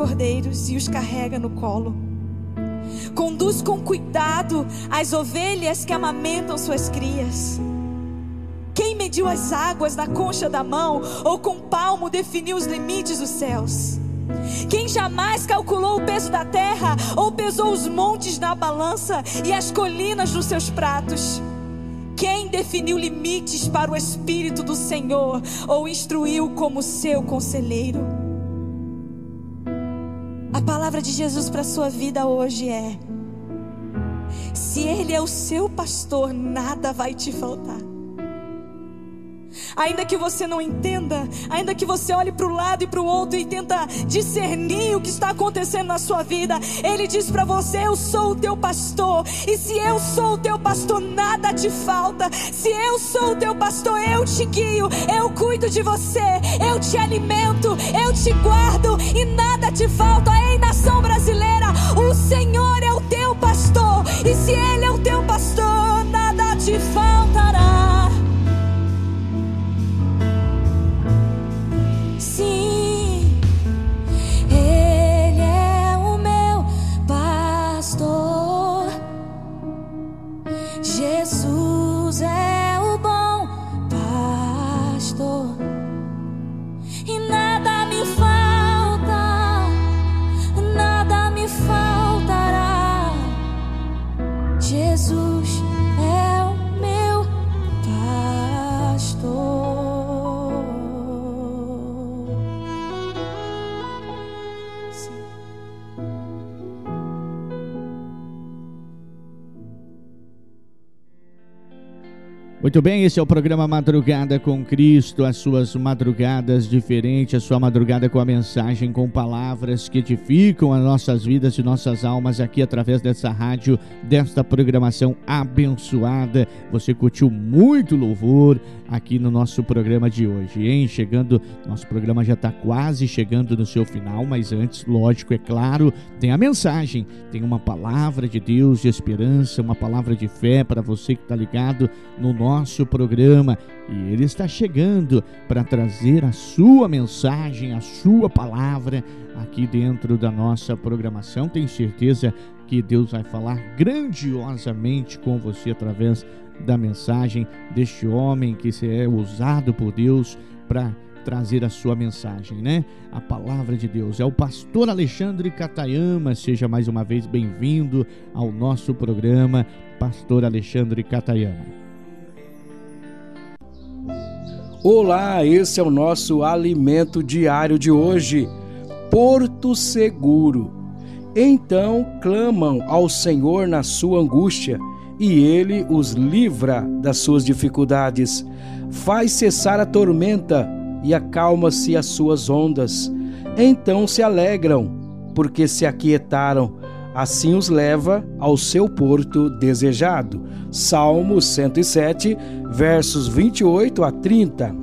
Speaker 23: cordeiros e os carrega no colo. Conduz com cuidado as ovelhas que amamentam suas crias. Quem mediu as águas na concha da mão ou com palmo definiu os limites dos céus? Quem jamais calculou o peso da terra ou pesou os montes na balança e as colinas nos seus pratos? Quem definiu limites para o Espírito do Senhor ou instruiu como seu conselheiro? Palavra de Jesus para a sua vida hoje é: se Ele é o seu pastor, nada vai te faltar. Ainda que você não entenda, ainda que você olhe para o lado e para o outro e tenta discernir o que está acontecendo na sua vida, Ele diz para você: Eu sou o teu pastor. E se eu sou o teu pastor, nada te falta. Se eu sou o teu pastor, eu te guio, eu cuido de você, eu te alimento, eu te guardo e nada te falta. Ei, nação brasileira, o Senhor é o teu pastor. E se Ele é o teu pastor, nada te faltará.
Speaker 1: Muito bem, esse é o programa Madrugada com Cristo, as suas madrugadas diferentes, a sua madrugada com a mensagem, com palavras que edificam as nossas vidas e nossas almas aqui através dessa rádio, desta programação abençoada. Você curtiu muito louvor aqui no nosso programa de hoje, hein? Chegando, nosso programa já está quase chegando no seu final, mas antes, lógico, é claro, tem a mensagem, tem uma palavra de Deus de esperança, uma palavra de fé para você que está ligado no nosso programa e ele está chegando para trazer a sua mensagem, a sua palavra aqui dentro da nossa programação. Tenho certeza que Deus vai falar grandiosamente com você através da mensagem deste homem que é usado por Deus para trazer a sua mensagem, né? A palavra de Deus. É o pastor Alexandre Catayama. Seja mais uma vez bem-vindo ao nosso programa, pastor Alexandre Catayama.
Speaker 24: Olá, esse é o nosso alimento diário de hoje. Porto Seguro. Então clamam ao Senhor na sua angústia, e ele os livra das suas dificuldades. Faz cessar a tormenta e acalma-se as suas ondas. Então se alegram, porque se aquietaram. Assim os leva ao seu porto desejado. Salmo 107, versos 28 a 30.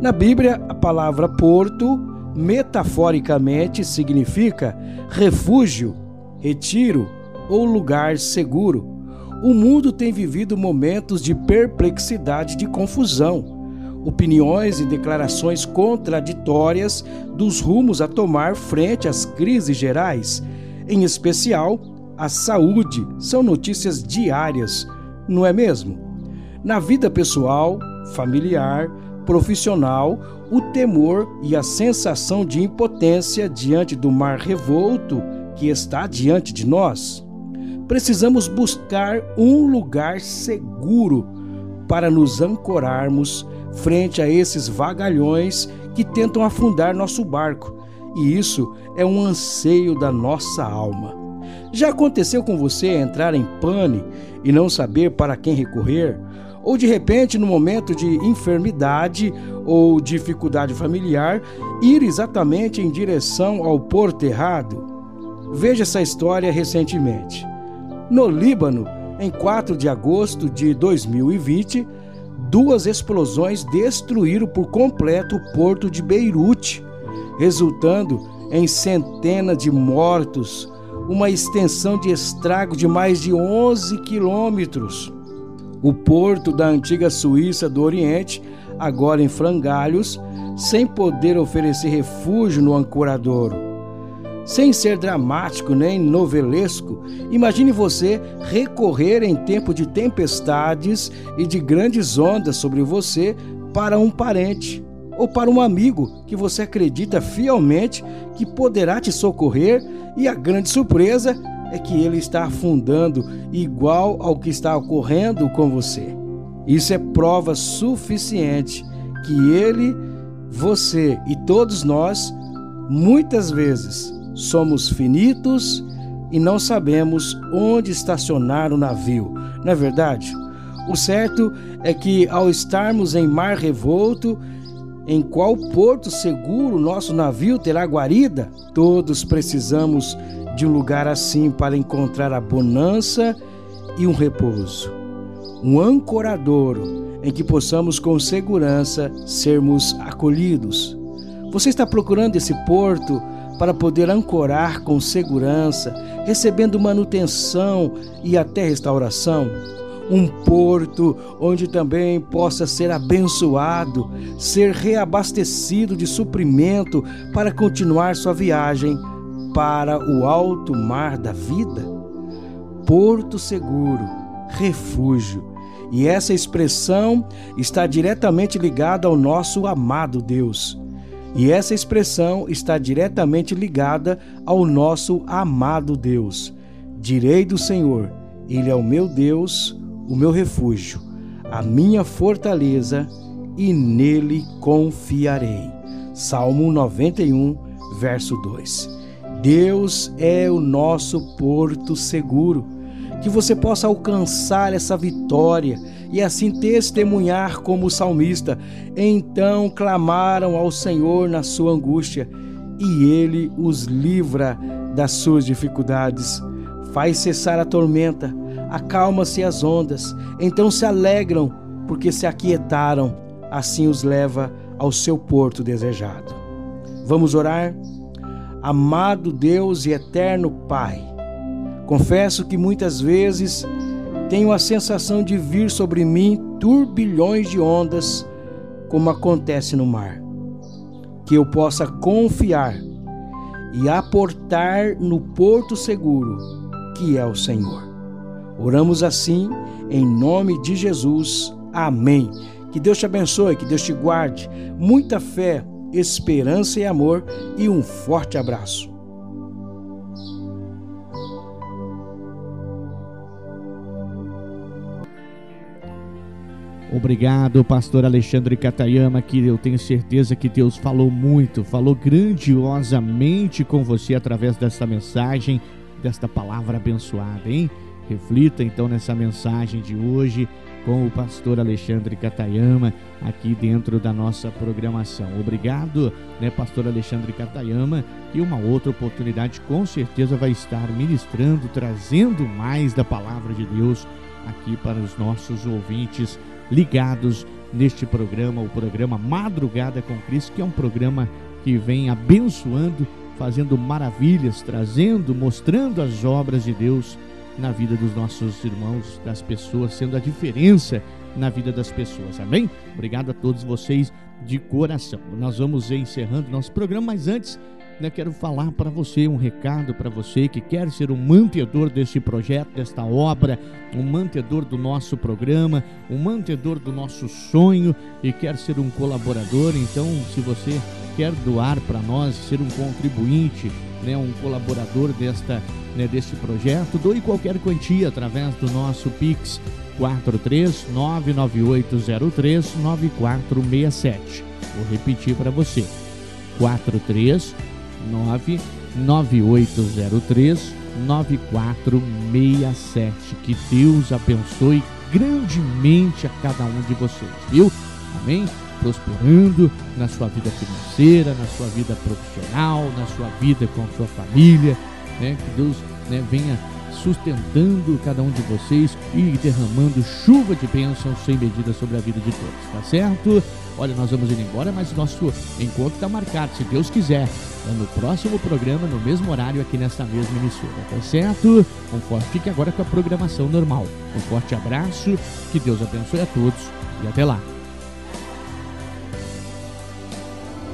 Speaker 24: Na Bíblia, a palavra porto metaforicamente significa refúgio, retiro ou lugar seguro. O mundo tem vivido momentos de perplexidade, de confusão, opiniões e declarações contraditórias dos rumos a tomar frente às crises gerais, em especial a saúde, são notícias diárias, não é mesmo? Na vida pessoal, familiar, profissional, o temor e a sensação de impotência diante do mar revolto que está diante de nós. Precisamos buscar um lugar seguro para nos ancorarmos frente a esses vagalhões que tentam afundar nosso barco, e isso é um anseio da nossa alma. Já aconteceu com você entrar em pane e não saber para quem recorrer? ou de repente, no momento de enfermidade ou dificuldade familiar, ir exatamente em direção ao porto errado? Veja essa história recentemente. No Líbano, em 4 de agosto de 2020, duas explosões destruíram por completo o porto de Beirute, resultando em centenas de mortos, uma extensão de estrago de mais de 11 quilômetros. O porto da antiga Suíça do Oriente, agora em frangalhos, sem poder oferecer refúgio no ancoradouro. Sem ser dramático nem novelesco, imagine você recorrer em tempo de tempestades e de grandes ondas sobre você para um parente ou para um amigo que você acredita fielmente que poderá te socorrer e a grande surpresa é que ele está afundando igual ao que está ocorrendo com você. Isso é prova suficiente que ele, você e todos nós, muitas vezes, somos finitos e não sabemos onde estacionar o navio. Não é verdade? O certo é que ao estarmos em mar revolto, em qual porto seguro nosso navio terá guarida? Todos precisamos de um lugar assim para encontrar a bonança e um repouso. Um ancoradouro em que possamos com segurança sermos acolhidos. Você está procurando esse porto para poder ancorar com segurança, recebendo manutenção e até restauração? Um porto onde também possa ser abençoado, ser reabastecido de suprimento para continuar sua viagem para o alto mar da vida? Porto seguro, refúgio. E essa expressão está diretamente ligada ao nosso amado Deus. E essa expressão está diretamente ligada ao nosso amado Deus. Direi do Senhor: Ele é o meu Deus, o meu refúgio, a minha fortaleza, e nele confiarei. Salmo 91, verso 2. Deus é o nosso porto seguro. Que você possa alcançar essa vitória e assim testemunhar como o salmista. Então clamaram ao Senhor na sua angústia, e ele os livra das suas dificuldades. Faz cessar a tormenta, acalma-se as ondas, então se alegram, porque se aquietaram, assim os leva ao seu porto desejado. Vamos orar? Amado Deus e eterno Pai, confesso que muitas vezes tenho a sensação de vir sobre mim turbilhões de ondas, como acontece no mar. Que eu possa confiar e aportar no porto seguro, que é o Senhor. Oramos assim, em nome de Jesus. Amém. Que Deus te abençoe, que Deus te guarde. Muita fé, esperança e amor, e um forte abraço.
Speaker 1: Obrigado, pastor Alexandre Catayama, que eu tenho certeza que Deus falou muito, falou grandiosamente com você através desta mensagem, desta palavra abençoada, hein? Reflita então nessa mensagem de hoje com o pastor Alexandre Catayama aqui dentro da nossa programação. Obrigado, né, pastor Alexandre Catayama, e uma outra oportunidade com certeza vai estar ministrando, trazendo mais da palavra de Deus aqui para os nossos ouvintes ligados neste programa, o programa Madrugada com Cristo, que é um programa que vem abençoando, fazendo maravilhas, trazendo, mostrando as obras de Deus na vida dos nossos irmãos, das pessoas, sendo a diferença na vida das pessoas. Amém? Obrigado a todos vocês de coração. Nós vamos encerrando nosso programa, mas antes né, quero falar para você um recado para você que quer ser um mantedor deste projeto, desta obra, um mantedor do nosso programa, um mantedor do nosso sonho e quer ser um colaborador. Então, se você quer doar para nós, ser um contribuinte, né, um colaborador desta, né, deste projeto, doe qualquer quantia através do nosso Pix 43998039467. Vou repetir para você. 43 99803 9467. Que Deus abençoe grandemente a cada um de vocês, viu? Amém? Prosperando na sua vida financeira, na sua vida profissional, na sua vida com a sua família, né? Que Deus né, venha sustentando cada um de vocês e derramando chuva de bênçãos sem medida sobre a vida de todos, tá certo? Olha, nós vamos indo embora, mas nosso encontro está marcado, se Deus quiser. É no próximo programa, no mesmo horário, aqui nessa mesma emissora, tá certo? Um forte, fique agora com a programação normal. Um forte abraço, que Deus abençoe a todos e até lá.